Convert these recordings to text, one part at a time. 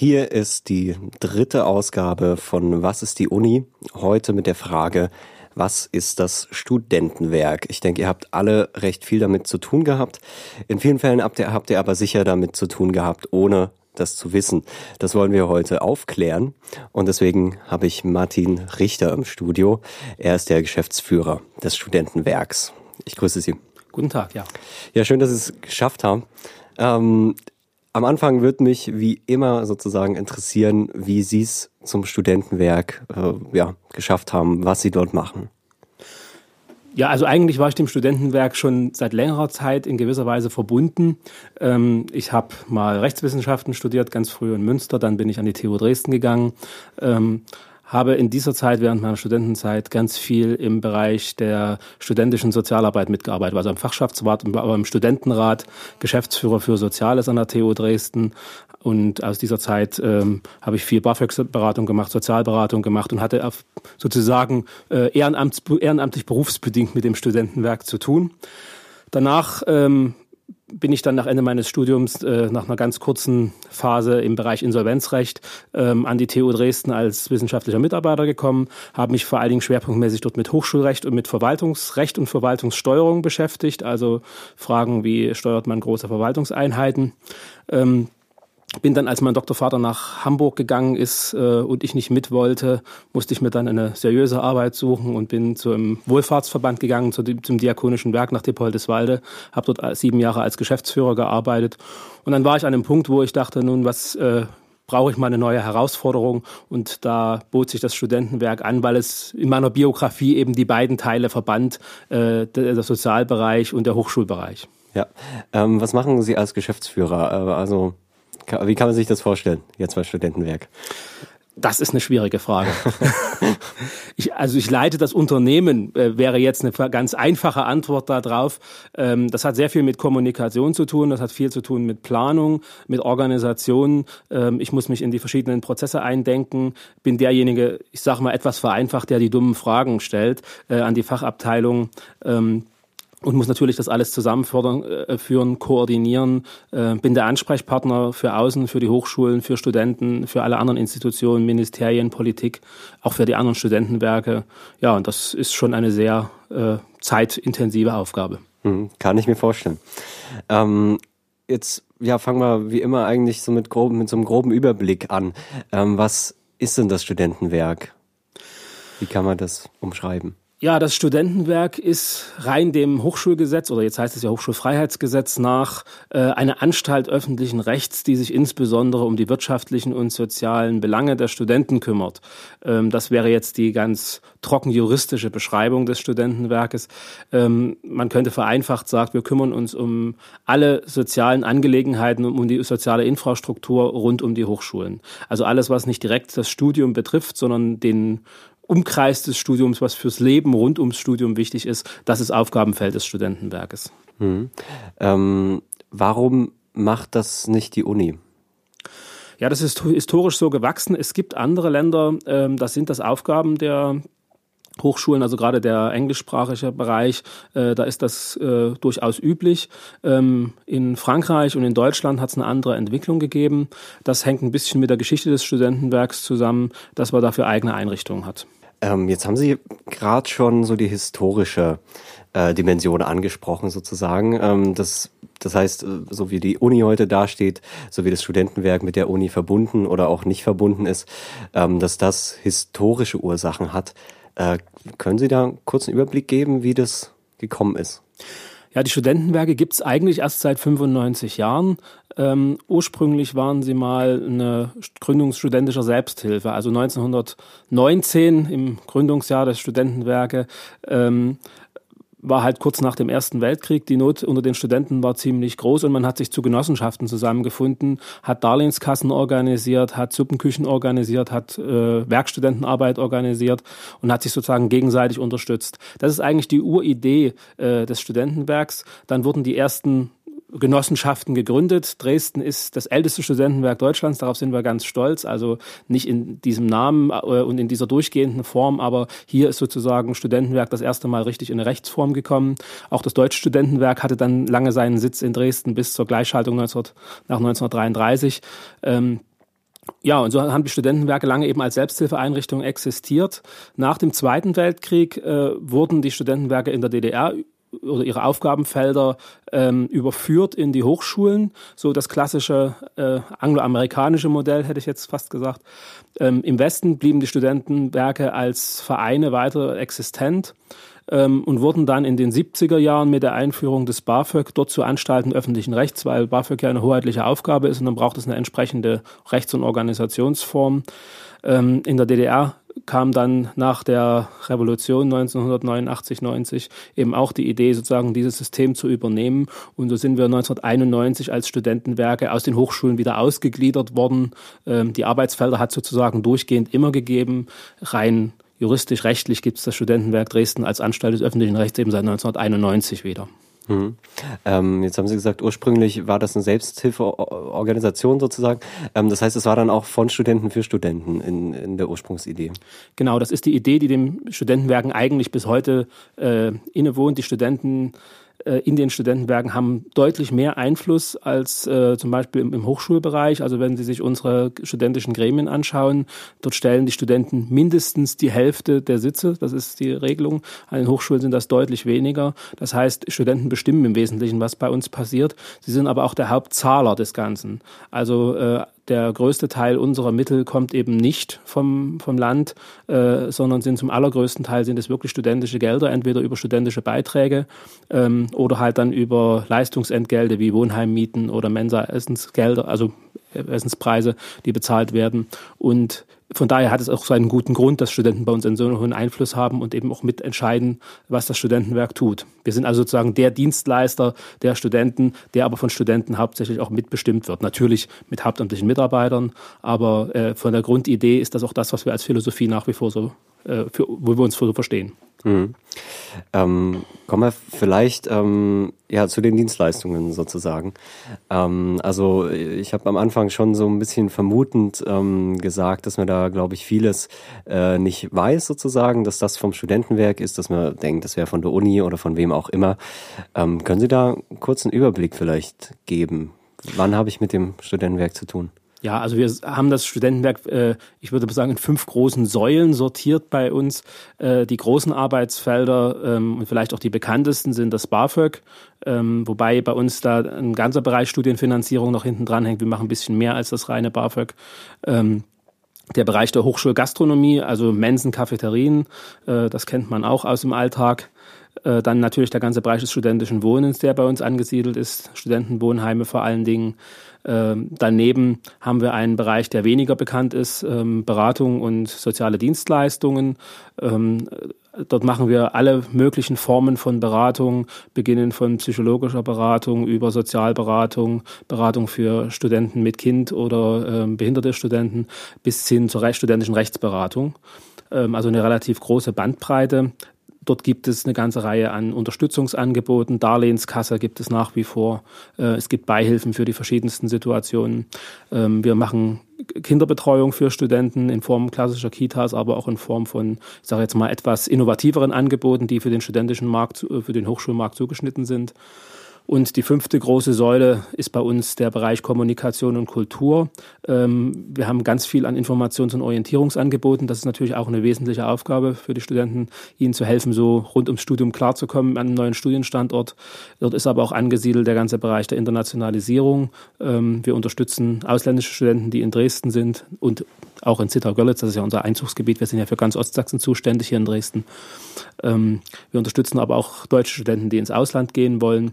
Hier ist die dritte Ausgabe von Was ist die Uni? Heute mit der Frage, was ist das Studentenwerk? Ich denke, ihr habt alle recht viel damit zu tun gehabt. In vielen Fällen habt ihr, habt ihr aber sicher damit zu tun gehabt, ohne das zu wissen. Das wollen wir heute aufklären. Und deswegen habe ich Martin Richter im Studio. Er ist der Geschäftsführer des Studentenwerks. Ich grüße Sie. Guten Tag, ja. Ja, schön, dass Sie es geschafft haben. Ähm, am Anfang wird mich wie immer sozusagen interessieren, wie Sie es zum Studentenwerk äh, ja, geschafft haben, was Sie dort machen. Ja, also eigentlich war ich dem Studentenwerk schon seit längerer Zeit in gewisser Weise verbunden. Ähm, ich habe mal Rechtswissenschaften studiert, ganz früh in Münster, dann bin ich an die TU Dresden gegangen. Ähm, habe in dieser Zeit, während meiner Studentenzeit, ganz viel im Bereich der studentischen Sozialarbeit mitgearbeitet. Also im Fachschaftsrat, aber im Studentenrat, Geschäftsführer für Soziales an der TU Dresden. Und aus dieser Zeit ähm, habe ich viel BAföG-Beratung gemacht, Sozialberatung gemacht und hatte sozusagen äh, ehrenamtlich berufsbedingt mit dem Studentenwerk zu tun. Danach ähm, bin ich dann nach Ende meines Studiums, äh, nach einer ganz kurzen Phase im Bereich Insolvenzrecht, ähm, an die TU Dresden als wissenschaftlicher Mitarbeiter gekommen, habe mich vor allen Dingen schwerpunktmäßig dort mit Hochschulrecht und mit Verwaltungsrecht und Verwaltungssteuerung beschäftigt, also Fragen, wie steuert man große Verwaltungseinheiten. Ähm, bin dann, als mein Doktorvater nach Hamburg gegangen ist äh, und ich nicht mit wollte, musste ich mir dann eine seriöse Arbeit suchen und bin zum Wohlfahrtsverband gegangen, zu, zum Diakonischen Werk nach Dippoldeswalde, habe dort sieben Jahre als Geschäftsführer gearbeitet. Und dann war ich an einem Punkt, wo ich dachte, nun, was äh, brauche ich mal eine neue Herausforderung? Und da bot sich das Studentenwerk an, weil es in meiner Biografie eben die beiden Teile verband, äh, der Sozialbereich und der Hochschulbereich. Ja, ähm, was machen Sie als Geschäftsführer? Äh, also wie kann man sich das vorstellen, jetzt bei Studentenwerk? Das ist eine schwierige Frage. ich, also ich leite das Unternehmen, äh, wäre jetzt eine ganz einfache Antwort darauf. Ähm, das hat sehr viel mit Kommunikation zu tun, das hat viel zu tun mit Planung, mit Organisation. Ähm, ich muss mich in die verschiedenen Prozesse eindenken, bin derjenige, ich sage mal etwas vereinfacht, der die dummen Fragen stellt äh, an die Fachabteilung. Ähm, und muss natürlich das alles zusammenführen, äh, koordinieren. Äh, bin der Ansprechpartner für Außen, für die Hochschulen, für Studenten, für alle anderen Institutionen, Ministerien, Politik, auch für die anderen Studentenwerke. Ja, und das ist schon eine sehr äh, zeitintensive Aufgabe. Mhm, kann ich mir vorstellen. Ähm, jetzt ja, fangen wir wie immer eigentlich so mit, groben, mit so einem groben Überblick an. Ähm, was ist denn das Studentenwerk? Wie kann man das umschreiben? Ja, das Studentenwerk ist rein dem Hochschulgesetz oder jetzt heißt es ja Hochschulfreiheitsgesetz nach äh, eine Anstalt öffentlichen Rechts, die sich insbesondere um die wirtschaftlichen und sozialen Belange der Studenten kümmert. Ähm, das wäre jetzt die ganz trocken juristische Beschreibung des Studentenwerkes. Ähm, man könnte vereinfacht sagen, wir kümmern uns um alle sozialen Angelegenheiten, um die soziale Infrastruktur rund um die Hochschulen. Also alles, was nicht direkt das Studium betrifft, sondern den Umkreis des Studiums, was fürs Leben rund ums Studium wichtig ist, das ist Aufgabenfeld des Studentenwerkes. Hm. Ähm, warum macht das nicht die Uni? Ja, das ist historisch so gewachsen. Es gibt andere Länder, ähm, das sind das Aufgaben der Hochschulen, also gerade der englischsprachige Bereich, äh, da ist das äh, durchaus üblich. Ähm, in Frankreich und in Deutschland hat es eine andere Entwicklung gegeben. Das hängt ein bisschen mit der Geschichte des Studentenwerks zusammen, dass man dafür eigene Einrichtungen hat. Ähm, jetzt haben Sie gerade schon so die historische äh, Dimension angesprochen, sozusagen. Ähm, das, das heißt, äh, so wie die Uni heute dasteht, so wie das Studentenwerk mit der Uni verbunden oder auch nicht verbunden ist, ähm, dass das historische Ursachen hat. Äh, können Sie da einen kurzen Überblick geben, wie das gekommen ist? Ja, die Studentenwerke gibt's eigentlich erst seit 95 Jahren. Ähm, ursprünglich waren sie mal eine Gründung studentischer Selbsthilfe. Also 1919 im Gründungsjahr der Studentenwerke ähm, war halt kurz nach dem Ersten Weltkrieg. Die Not unter den Studenten war ziemlich groß und man hat sich zu Genossenschaften zusammengefunden, hat Darlehenskassen organisiert, hat Suppenküchen organisiert, hat äh, Werkstudentenarbeit organisiert und hat sich sozusagen gegenseitig unterstützt. Das ist eigentlich die Uridee äh, des Studentenwerks. Dann wurden die ersten Genossenschaften gegründet. Dresden ist das älteste Studentenwerk Deutschlands, darauf sind wir ganz stolz. Also nicht in diesem Namen äh, und in dieser durchgehenden Form, aber hier ist sozusagen Studentenwerk das erste Mal richtig in eine Rechtsform gekommen. Auch das Deutsche Studentenwerk hatte dann lange seinen Sitz in Dresden bis zur Gleichschaltung 19, nach 1933. Ähm, ja, und so haben die Studentenwerke lange eben als Selbsthilfeeinrichtung existiert. Nach dem Zweiten Weltkrieg äh, wurden die Studentenwerke in der DDR oder ihre Aufgabenfelder ähm, überführt in die Hochschulen, so das klassische äh, angloamerikanische Modell, hätte ich jetzt fast gesagt. Ähm, Im Westen blieben die Studentenwerke als Vereine weiter existent ähm, und wurden dann in den 70er Jahren mit der Einführung des BAföG dort zu Anstalten öffentlichen Rechts, weil BAföG ja eine hoheitliche Aufgabe ist und dann braucht es eine entsprechende Rechts- und Organisationsform. Ähm, in der DDR kam dann nach der Revolution 1989, 90 eben auch die Idee, sozusagen dieses System zu übernehmen. Und so sind wir 1991 als Studentenwerke aus den Hochschulen wieder ausgegliedert worden. Ähm, die Arbeitsfelder hat sozusagen durchgehend immer gegeben. Rein juristisch, rechtlich gibt es das Studentenwerk Dresden als Anstalt des öffentlichen Rechts eben seit 1991 wieder. Mhm. Ähm, jetzt haben Sie gesagt, ursprünglich war das eine Selbsthilfeorganisation sozusagen. Ähm, das heißt, es war dann auch von Studenten für Studenten in, in der Ursprungsidee. Genau, das ist die Idee, die dem Studentenwerken eigentlich bis heute äh, innewohnt. Die Studenten in den Studentenwerken haben deutlich mehr Einfluss als äh, zum Beispiel im, im, Hochschulbereich. Also wenn Sie sich unsere studentischen Gremien anschauen, dort stellen die Studenten mindestens die Hälfte der Sitze. Das ist die Regelung. An den Hochschulen sind das deutlich weniger. Das heißt, Studenten bestimmen im Wesentlichen, was bei uns passiert. Sie sind aber auch der Hauptzahler des Ganzen. Also äh, der größte Teil unserer Mittel kommt eben nicht vom, vom Land, äh, sondern sind zum allergrößten Teil sind es wirklich studentische Gelder, entweder über studentische Beiträge ähm, oder halt dann über Leistungsentgelte wie Wohnheimmieten oder Mensa-Essensgelder, also Essenspreise, die bezahlt werden. Und von daher hat es auch so einen guten Grund, dass Studenten bei uns einen so hohen Einfluss haben und eben auch mitentscheiden, was das Studentenwerk tut. Wir sind also sozusagen der Dienstleister der Studenten, der aber von Studenten hauptsächlich auch mitbestimmt wird. Natürlich mit hauptamtlichen Mitarbeitern, aber äh, von der Grundidee ist das auch das, was wir als Philosophie nach wie vor so, äh, für, wo wir uns so verstehen. Mhm. Ähm, kommen wir vielleicht ähm, ja zu den Dienstleistungen sozusagen. Ähm, also ich habe am Anfang schon so ein bisschen vermutend ähm, gesagt, dass man da, glaube ich, vieles äh, nicht weiß sozusagen, dass das vom Studentenwerk ist, dass man denkt, das wäre von der Uni oder von wem auch immer. Ähm, können Sie da einen kurzen Überblick vielleicht geben? Wann habe ich mit dem Studentenwerk zu tun? Ja, also wir haben das Studentenwerk, äh, ich würde sagen, in fünf großen Säulen sortiert bei uns. Äh, die großen Arbeitsfelder ähm, und vielleicht auch die bekanntesten sind das BAföG, ähm, wobei bei uns da ein ganzer Bereich Studienfinanzierung noch hinten dran hängt. Wir machen ein bisschen mehr als das reine BAföG. Ähm, der Bereich der Hochschulgastronomie, also Mensen, Cafeterien, äh, das kennt man auch aus dem Alltag. Äh, dann natürlich der ganze Bereich des studentischen Wohnens, der bei uns angesiedelt ist, Studentenwohnheime vor allen Dingen. Ähm, daneben haben wir einen Bereich, der weniger bekannt ist, ähm, Beratung und soziale Dienstleistungen. Ähm, dort machen wir alle möglichen Formen von Beratung, beginnen von psychologischer Beratung über Sozialberatung, Beratung für Studenten mit Kind oder behinderte Studenten bis hin zur studentischen Rechtsberatung. Also eine relativ große Bandbreite. Dort gibt es eine ganze Reihe an Unterstützungsangeboten. Darlehenskasse gibt es nach wie vor. Äh, es gibt Beihilfen für die verschiedensten Situationen. Ähm, wir machen Kinderbetreuung für Studenten in Form klassischer Kitas, aber auch in Form von, ich sage jetzt mal, etwas innovativeren Angeboten, die für den studentischen Markt, für den Hochschulmarkt zugeschnitten sind. Und die fünfte große Säule ist bei uns der Bereich Kommunikation und Kultur. Ähm, wir haben ganz viel an Informations- und Orientierungsangeboten. Das ist natürlich auch eine wesentliche Aufgabe für die Studenten, ihnen zu helfen, so rund ums Studium klarzukommen an einem neuen Studienstandort. Dort ist aber auch angesiedelt der ganze Bereich der Internationalisierung. Ähm, wir unterstützen ausländische Studenten, die in Dresden sind und auch in Zittau-Görlitz, das ist ja unser Einzugsgebiet. Wir sind ja für ganz Ostsachsen zuständig hier in Dresden. Ähm, wir unterstützen aber auch deutsche Studenten, die ins Ausland gehen wollen.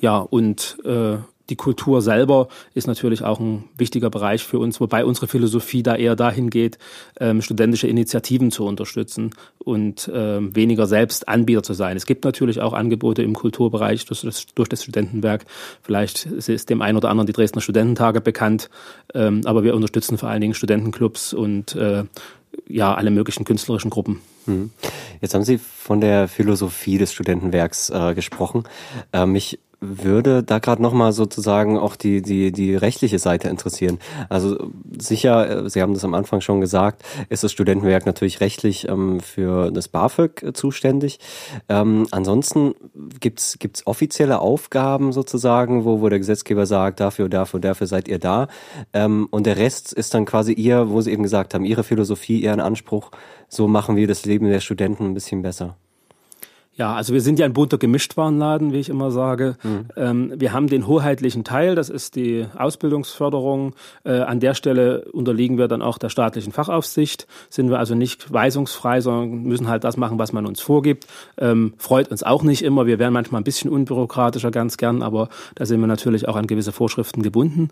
Ja, und äh, die Kultur selber ist natürlich auch ein wichtiger Bereich für uns, wobei unsere Philosophie da eher dahin geht, ähm, studentische Initiativen zu unterstützen und ähm, weniger selbst Anbieter zu sein. Es gibt natürlich auch Angebote im Kulturbereich durch das, durch das Studentenwerk. Vielleicht ist dem einen oder anderen die Dresdner Studententage bekannt, ähm, aber wir unterstützen vor allen Dingen Studentenclubs und äh, ja alle möglichen künstlerischen Gruppen. Mhm. Jetzt haben Sie von der Philosophie des Studentenwerks äh, gesprochen. Äh, mich würde da gerade nochmal sozusagen auch die, die, die rechtliche Seite interessieren. Also sicher, äh, Sie haben das am Anfang schon gesagt, ist das Studentenwerk natürlich rechtlich ähm, für das BAföG äh, zuständig. Ähm, ansonsten gibt's gibt's offizielle Aufgaben sozusagen, wo, wo der Gesetzgeber sagt, dafür, dafür, dafür seid ihr da. Ähm, und der Rest ist dann quasi ihr, wo Sie eben gesagt haben, Ihre Philosophie, Ihren Anspruch, so machen wir das Leben der Studenten ein bisschen besser. Ja, also wir sind ja ein bunter Gemischtwarenladen, wie ich immer sage. Mhm. Ähm, wir haben den hoheitlichen Teil, das ist die Ausbildungsförderung. Äh, an der Stelle unterliegen wir dann auch der staatlichen Fachaufsicht, sind wir also nicht weisungsfrei, sondern müssen halt das machen, was man uns vorgibt. Ähm, freut uns auch nicht immer. Wir wären manchmal ein bisschen unbürokratischer, ganz gern, aber da sind wir natürlich auch an gewisse Vorschriften gebunden.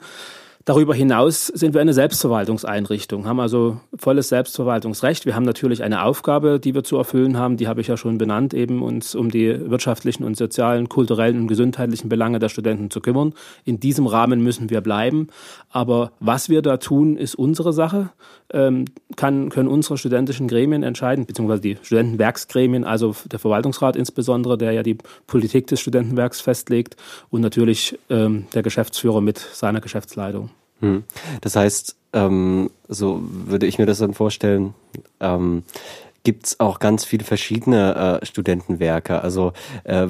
Darüber hinaus sind wir eine Selbstverwaltungseinrichtung, haben also volles Selbstverwaltungsrecht. Wir haben natürlich eine Aufgabe, die wir zu erfüllen haben, die habe ich ja schon benannt, eben uns um die wirtschaftlichen und sozialen, kulturellen und gesundheitlichen Belange der Studenten zu kümmern. In diesem Rahmen müssen wir bleiben. Aber was wir da tun, ist unsere Sache, ähm, kann, können unsere studentischen Gremien entscheiden, beziehungsweise die Studentenwerksgremien, also der Verwaltungsrat insbesondere, der ja die Politik des Studentenwerks festlegt und natürlich ähm, der Geschäftsführer mit seiner Geschäftsleitung. Hm. Das heißt, ähm, so würde ich mir das dann vorstellen, ähm, gibt's auch ganz viele verschiedene äh, Studentenwerke. Also äh,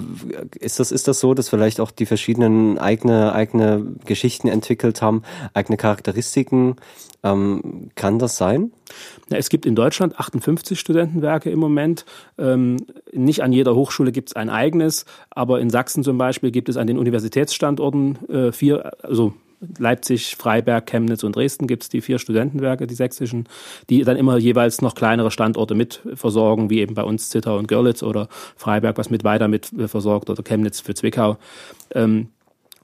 ist das ist das so, dass vielleicht auch die verschiedenen eigene eigene Geschichten entwickelt haben, eigene Charakteristiken? Ähm, kann das sein? Ja, es gibt in Deutschland 58 Studentenwerke im Moment. Ähm, nicht an jeder Hochschule gibt es ein eigenes, aber in Sachsen zum Beispiel gibt es an den Universitätsstandorten äh, vier, also Leipzig, Freiberg, Chemnitz und Dresden gibt es die vier Studentenwerke, die sächsischen, die dann immer jeweils noch kleinere Standorte mit versorgen, wie eben bei uns Zittau und Görlitz oder Freiberg, was mit weiter mit versorgt oder Chemnitz für Zwickau. Ähm,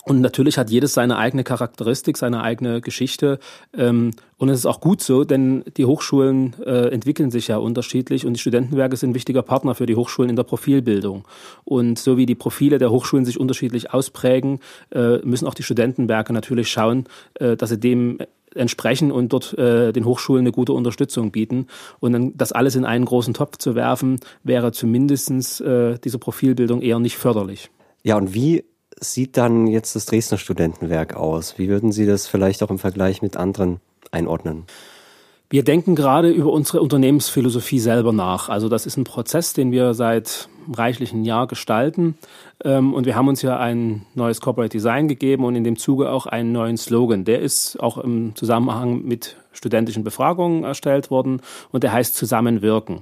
und natürlich hat jedes seine eigene Charakteristik, seine eigene Geschichte. Ähm, und es ist auch gut so, denn die Hochschulen äh, entwickeln sich ja unterschiedlich und die Studentenwerke sind wichtiger Partner für die Hochschulen in der Profilbildung. Und so wie die Profile der Hochschulen sich unterschiedlich ausprägen, äh, müssen auch die Studentenwerke natürlich schauen, äh, dass sie dem entsprechen und dort äh, den Hochschulen eine gute Unterstützung bieten. Und dann das alles in einen großen Topf zu werfen, wäre zumindestens äh, diese Profilbildung eher nicht förderlich. Ja, und wie sieht dann jetzt das Dresdner Studentenwerk aus? Wie würden Sie das vielleicht auch im Vergleich mit anderen einordnen? Wir denken gerade über unsere Unternehmensphilosophie selber nach. Also das ist ein Prozess, den wir seit reichlichen Jahr gestalten. Ähm, und wir haben uns ja ein neues Corporate Design gegeben und in dem Zuge auch einen neuen Slogan. Der ist auch im Zusammenhang mit studentischen Befragungen erstellt worden und der heißt Zusammenwirken.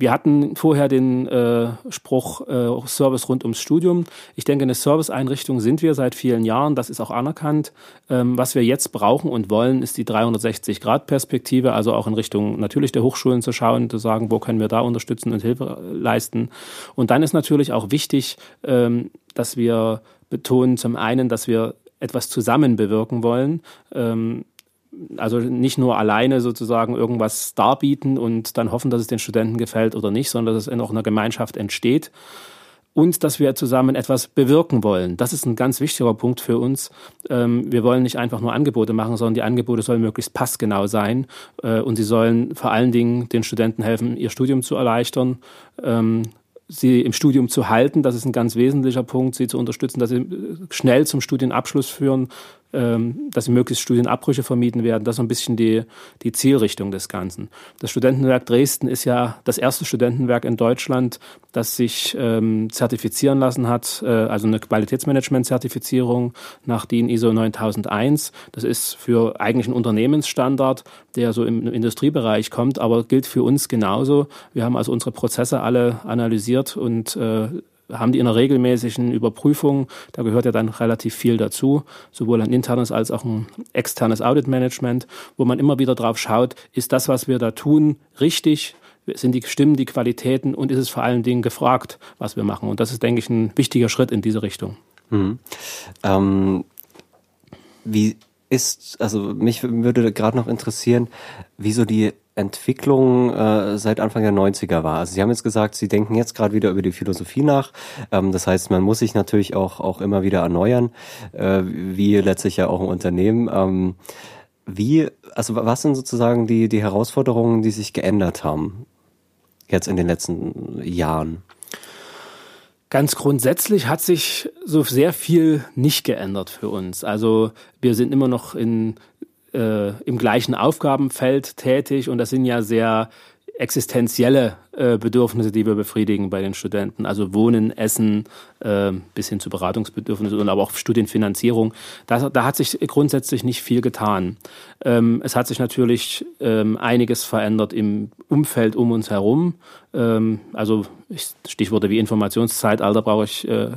Wir hatten vorher den äh, Spruch äh, Service rund ums Studium. Ich denke, eine Serviceeinrichtung sind wir seit vielen Jahren. Das ist auch anerkannt. Ähm, was wir jetzt brauchen und wollen, ist die 360-Grad-Perspektive, also auch in Richtung natürlich der Hochschulen zu schauen, zu sagen, wo können wir da unterstützen und Hilfe leisten. Und dann ist natürlich auch wichtig, ähm, dass wir betonen zum einen, dass wir etwas zusammen bewirken wollen. Ähm, also nicht nur alleine sozusagen irgendwas darbieten und dann hoffen, dass es den Studenten gefällt oder nicht, sondern dass es in auch einer Gemeinschaft entsteht und dass wir zusammen etwas bewirken wollen. Das ist ein ganz wichtiger Punkt für uns. Ähm, wir wollen nicht einfach nur Angebote machen, sondern die Angebote sollen möglichst passgenau sein äh, und sie sollen vor allen Dingen den Studenten helfen, ihr Studium zu erleichtern ähm, sie im Studium zu halten, das ist ein ganz wesentlicher Punkt, sie zu unterstützen, dass sie schnell zum Studienabschluss führen, dass möglichst Studienabbrüche vermieden werden. Das ist so ein bisschen die, die Zielrichtung des Ganzen. Das Studentenwerk Dresden ist ja das erste Studentenwerk in Deutschland, das sich ähm, zertifizieren lassen hat, äh, also eine Qualitätsmanagement-Zertifizierung nach DIN ISO 9001. Das ist für eigentlich ein Unternehmensstandard, der so im Industriebereich kommt, aber gilt für uns genauso. Wir haben also unsere Prozesse alle analysiert und äh, haben die in einer regelmäßigen Überprüfung, da gehört ja dann relativ viel dazu, sowohl ein internes als auch ein externes Audit-Management, wo man immer wieder drauf schaut, ist das, was wir da tun, richtig? Sind die Stimmen, die Qualitäten und ist es vor allen Dingen gefragt, was wir machen? Und das ist, denke ich, ein wichtiger Schritt in diese Richtung. Mhm. Ähm, wie ist, also mich würde gerade noch interessieren, wieso die Entwicklung äh, seit Anfang der 90er war. Also Sie haben jetzt gesagt, Sie denken jetzt gerade wieder über die Philosophie nach. Ähm, das heißt, man muss sich natürlich auch, auch immer wieder erneuern, äh, wie letztlich ja auch ein Unternehmen. Ähm, wie, also was sind sozusagen die, die Herausforderungen, die sich geändert haben jetzt in den letzten Jahren? Ganz grundsätzlich hat sich so sehr viel nicht geändert für uns. Also wir sind immer noch in, äh, im gleichen Aufgabenfeld tätig und das sind ja sehr existenzielle äh, Bedürfnisse, die wir befriedigen bei den Studenten. Also Wohnen, Essen, äh, bis hin zu Beratungsbedürfnissen und aber auch Studienfinanzierung. Da, da hat sich grundsätzlich nicht viel getan. Ähm, es hat sich natürlich ähm, einiges verändert im Umfeld um uns herum. Ähm, also Stichworte wie Informationszeitalter brauche ich äh,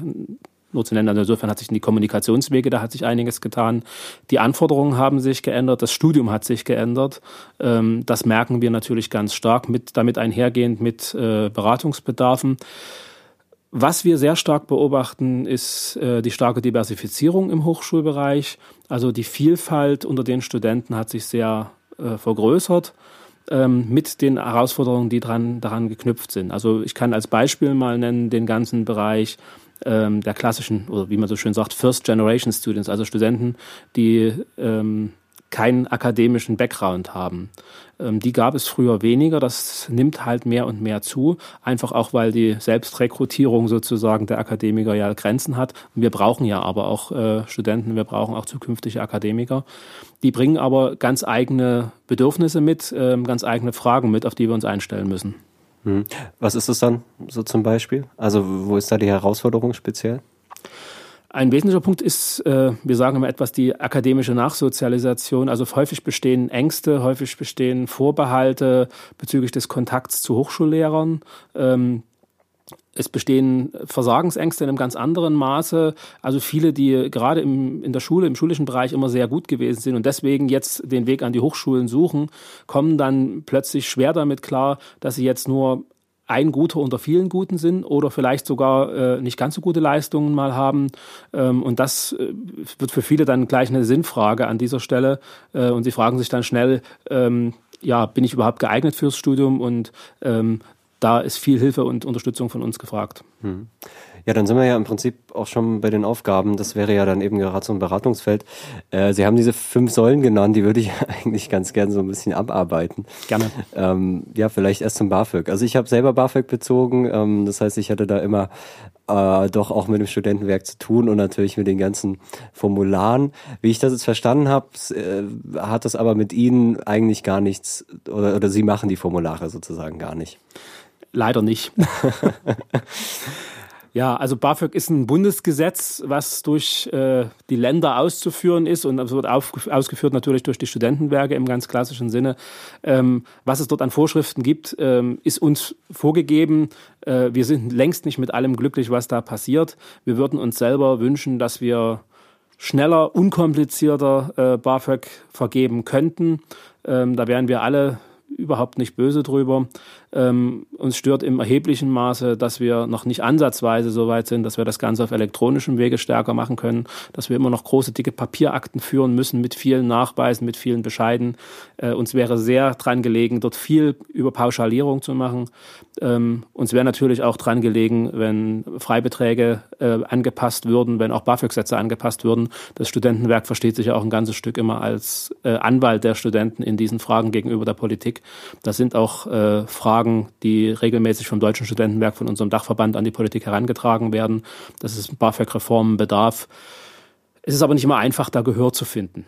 nur zu nennen. Also insofern hat sich in die Kommunikationswege, da hat sich einiges getan. Die Anforderungen haben sich geändert, das Studium hat sich geändert. Ähm, das merken wir natürlich ganz stark, mit, damit einhergehend mit äh, Beratungsbedarfen. Was wir sehr stark beobachten, ist äh, die starke Diversifizierung im Hochschulbereich. Also die Vielfalt unter den Studenten hat sich sehr äh, vergrößert ähm, mit den Herausforderungen, die dran, daran geknüpft sind. Also ich kann als Beispiel mal nennen den ganzen Bereich ähm, der klassischen, oder wie man so schön sagt, First Generation Students, also Studenten, die ähm, keinen akademischen Background haben. Ähm, die gab es früher weniger, das nimmt halt mehr und mehr zu, einfach auch weil die Selbstrekrutierung sozusagen der Akademiker ja Grenzen hat. Wir brauchen ja aber auch äh, Studenten, wir brauchen auch zukünftige Akademiker. Die bringen aber ganz eigene Bedürfnisse mit, äh, ganz eigene Fragen mit, auf die wir uns einstellen müssen. Hm. Was ist es dann so zum Beispiel? Also wo ist da die Herausforderung speziell? Ein wesentlicher Punkt ist, äh, wir sagen immer etwas, die akademische Nachsozialisation. Also häufig bestehen Ängste, häufig bestehen Vorbehalte bezüglich des Kontakts zu Hochschullehrern. Ähm, es bestehen Versagensängste in einem ganz anderen Maße. Also viele, die gerade im, in der Schule, im schulischen Bereich immer sehr gut gewesen sind und deswegen jetzt den Weg an die Hochschulen suchen, kommen dann plötzlich schwer damit klar, dass sie jetzt nur ein Guter unter vielen Guten sind oder vielleicht sogar äh, nicht ganz so gute Leistungen mal haben. Ähm, und das äh, wird für viele dann gleich eine Sinnfrage an dieser Stelle. Äh, und sie fragen sich dann schnell, ähm, ja, bin ich überhaupt geeignet fürs Studium? Und ähm, da ist viel Hilfe und Unterstützung von uns gefragt. Hm. Ja, dann sind wir ja im Prinzip auch schon bei den Aufgaben. Das wäre ja dann eben gerade so ein Beratungsfeld. Äh, Sie haben diese fünf Säulen genannt, die würde ich eigentlich ganz gern so ein bisschen abarbeiten. Gerne. Ähm, ja, vielleicht erst zum BAföG. Also ich habe selber BAföG bezogen. Ähm, das heißt, ich hatte da immer äh, doch auch mit dem Studentenwerk zu tun und natürlich mit den ganzen Formularen. Wie ich das jetzt verstanden habe, äh, hat das aber mit Ihnen eigentlich gar nichts oder, oder Sie machen die Formulare sozusagen gar nicht. Leider nicht. Ja, also BAföG ist ein Bundesgesetz, was durch äh, die Länder auszuführen ist und es wird auf, ausgeführt natürlich durch die Studentenwerke im ganz klassischen Sinne. Ähm, was es dort an Vorschriften gibt, ähm, ist uns vorgegeben. Äh, wir sind längst nicht mit allem glücklich, was da passiert. Wir würden uns selber wünschen, dass wir schneller, unkomplizierter äh, BAföG vergeben könnten. Ähm, da wären wir alle überhaupt nicht böse drüber. Ähm, uns stört im erheblichen Maße, dass wir noch nicht ansatzweise so weit sind, dass wir das Ganze auf elektronischem Wege stärker machen können, dass wir immer noch große, dicke Papierakten führen müssen mit vielen Nachweisen, mit vielen Bescheiden. Äh, uns wäre sehr dran gelegen, dort viel über Pauschalierung zu machen. Ähm, uns wäre natürlich auch dran gelegen, wenn Freibeträge äh, angepasst würden, wenn auch BAföG-Sätze angepasst würden. Das Studentenwerk versteht sich ja auch ein ganzes Stück immer als äh, Anwalt der Studenten in diesen Fragen gegenüber der Politik. Das sind auch äh, Fragen, Fragen, die regelmäßig vom Deutschen Studentenwerk, von unserem Dachverband an die Politik herangetragen werden, dass es BAföG-Reformen bedarf. Es ist aber nicht immer einfach, da Gehör zu finden.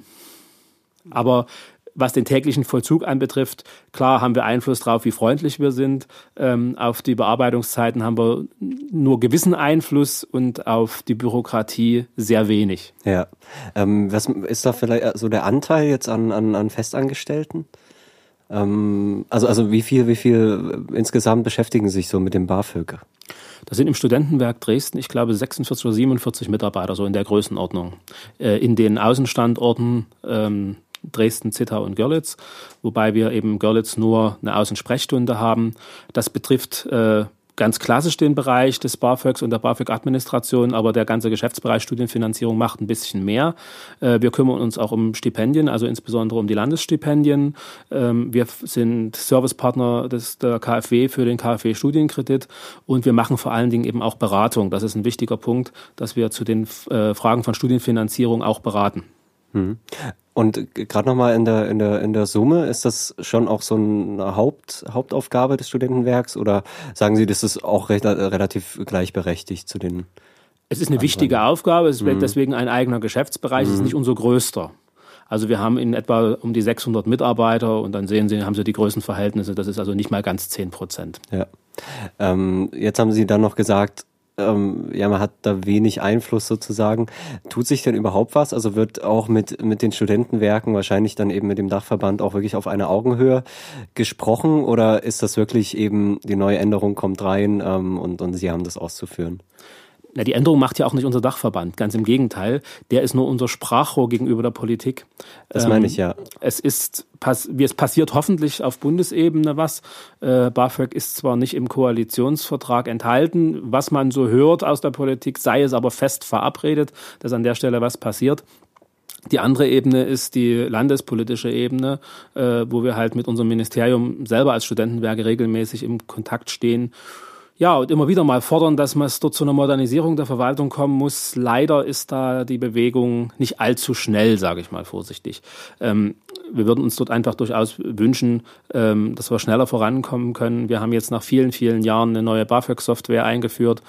Aber was den täglichen Vollzug anbetrifft, klar haben wir Einfluss darauf, wie freundlich wir sind. Ähm, auf die Bearbeitungszeiten haben wir nur gewissen Einfluss und auf die Bürokratie sehr wenig. Ja. Ähm, was ist da vielleicht so der Anteil jetzt an, an, an Festangestellten? Ähm, also, also wie viel, wie viel insgesamt beschäftigen sich so mit dem BAföG? Da sind im Studentenwerk Dresden, ich glaube, 46 oder 47 Mitarbeiter, so in der Größenordnung. Äh, in den Außenstandorten ähm, Dresden, Zittau und Görlitz, wobei wir eben Görlitz nur eine Außensprechstunde haben. Das betrifft äh, ganz klassisch den Bereich des BAföGs und der BAföG-Administration, aber der ganze Geschäftsbereich Studienfinanzierung macht ein bisschen mehr. Äh, wir kümmern uns auch um Stipendien, also insbesondere um die Landesstipendien. Ähm, wir sind Servicepartner des, der KfW für den KfW-Studienkredit und wir machen vor allen Dingen eben auch Beratung. Das ist ein wichtiger Punkt, dass wir zu den äh, Fragen von Studienfinanzierung auch beraten. Und gerade nochmal in der, in, der, in der Summe, ist das schon auch so eine Haupt, Hauptaufgabe des Studentenwerks oder sagen Sie, das ist auch recht, relativ gleichberechtigt zu den es ist eine wichtige Aufgabe, es wird mhm. deswegen ein eigener Geschäftsbereich, es ist mhm. nicht unser größter. Also wir haben in etwa um die 600 Mitarbeiter und dann sehen Sie, haben Sie die Größenverhältnisse, das ist also nicht mal ganz 10 Prozent. Ja. Ähm, jetzt haben Sie dann noch gesagt, ähm, ja, man hat da wenig Einfluss sozusagen. Tut sich denn überhaupt was? Also wird auch mit, mit den Studentenwerken wahrscheinlich dann eben mit dem Dachverband auch wirklich auf einer Augenhöhe gesprochen oder ist das wirklich eben die neue Änderung kommt rein ähm, und, und Sie haben das auszuführen? Na, die Änderung macht ja auch nicht unser Dachverband, ganz im Gegenteil. Der ist nur unser Sprachrohr gegenüber der Politik. Das meine ich ja. Ähm, es ist, wie es passiert hoffentlich auf Bundesebene was. Äh, BAföG ist zwar nicht im Koalitionsvertrag enthalten, was man so hört aus der Politik, sei es aber fest verabredet, dass an der Stelle was passiert. Die andere Ebene ist die landespolitische Ebene, äh, wo wir halt mit unserem Ministerium selber als Studentenwerke regelmäßig im Kontakt stehen ja, und immer wieder mal fordern, dass man es dort zu einer Modernisierung der Verwaltung kommen muss. Leider ist da die Bewegung nicht allzu schnell, sage ich mal vorsichtig. Ähm, wir würden uns dort einfach durchaus wünschen, ähm, dass wir schneller vorankommen können. Wir haben jetzt nach vielen, vielen Jahren eine neue BAföG-Software eingeführt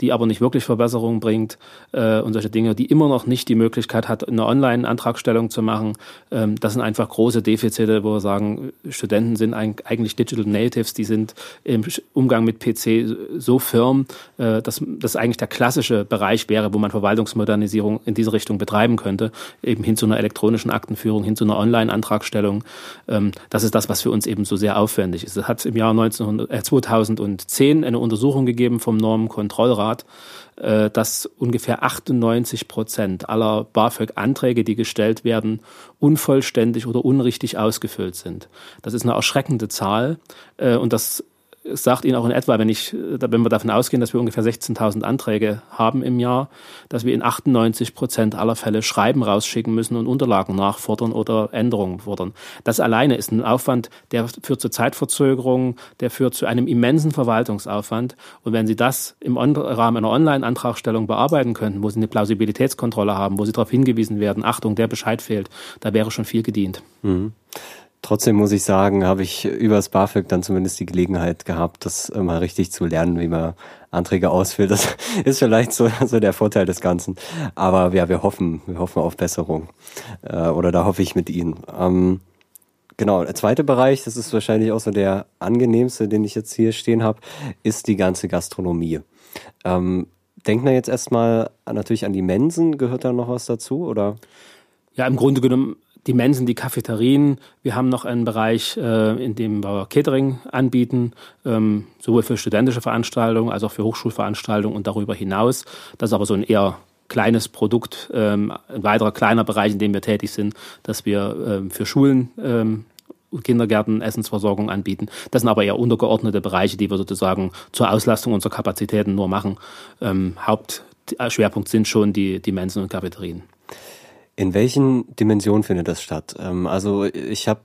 die aber nicht wirklich Verbesserungen bringt äh, und solche Dinge, die immer noch nicht die Möglichkeit hat, eine Online-Antragstellung zu machen. Ähm, das sind einfach große Defizite, wo wir sagen, Studenten sind eigentlich Digital Natives, die sind im Umgang mit PC so firm, äh, dass das eigentlich der klassische Bereich wäre, wo man Verwaltungsmodernisierung in diese Richtung betreiben könnte, eben hin zu einer elektronischen Aktenführung, hin zu einer Online-Antragstellung. Ähm, das ist das, was für uns eben so sehr aufwendig ist. Es hat im Jahr 1900, äh, 2010 eine Untersuchung gegeben vom Normenkontrollrat, Staat, äh, dass ungefähr 98 Prozent aller BAföG-Anträge, die gestellt werden, unvollständig oder unrichtig ausgefüllt sind. Das ist eine erschreckende Zahl äh, und das sagt Ihnen auch in etwa, wenn, ich, wenn wir davon ausgehen, dass wir ungefähr 16.000 Anträge haben im Jahr, dass wir in 98 Prozent aller Fälle Schreiben rausschicken müssen und Unterlagen nachfordern oder Änderungen fordern. Das alleine ist ein Aufwand, der führt zu Zeitverzögerungen, der führt zu einem immensen Verwaltungsaufwand. Und wenn Sie das im Rahmen einer Online-Antragstellung bearbeiten könnten, wo Sie eine Plausibilitätskontrolle haben, wo Sie darauf hingewiesen werden, Achtung, der Bescheid fehlt, da wäre schon viel gedient. Mhm. Trotzdem muss ich sagen, habe ich übers BAföG dann zumindest die Gelegenheit gehabt, das mal richtig zu lernen, wie man Anträge ausfüllt. Das ist vielleicht so, so der Vorteil des Ganzen. Aber ja, wir hoffen, wir hoffen auf Besserung. Äh, oder da hoffe ich mit Ihnen. Ähm, genau, der zweite Bereich, das ist wahrscheinlich auch so der angenehmste, den ich jetzt hier stehen habe, ist die ganze Gastronomie. Ähm, denkt man jetzt erstmal natürlich an die Mensen, gehört da noch was dazu, oder? Ja, im Grunde genommen die Mensen, die Cafeterien. Wir haben noch einen Bereich, äh, in dem wir Catering anbieten, ähm, sowohl für studentische Veranstaltungen als auch für Hochschulveranstaltungen und darüber hinaus. Das ist aber so ein eher kleines Produkt, ähm, ein weiterer kleiner Bereich, in dem wir tätig sind, dass wir ähm, für Schulen ähm, Kindergärten Essensversorgung anbieten. Das sind aber eher untergeordnete Bereiche, die wir sozusagen zur Auslastung unserer Kapazitäten nur machen. Ähm, Hauptschwerpunkt sind schon die, die Mensen und Cafeterien. In welchen Dimensionen findet das statt? Ähm, also ich habe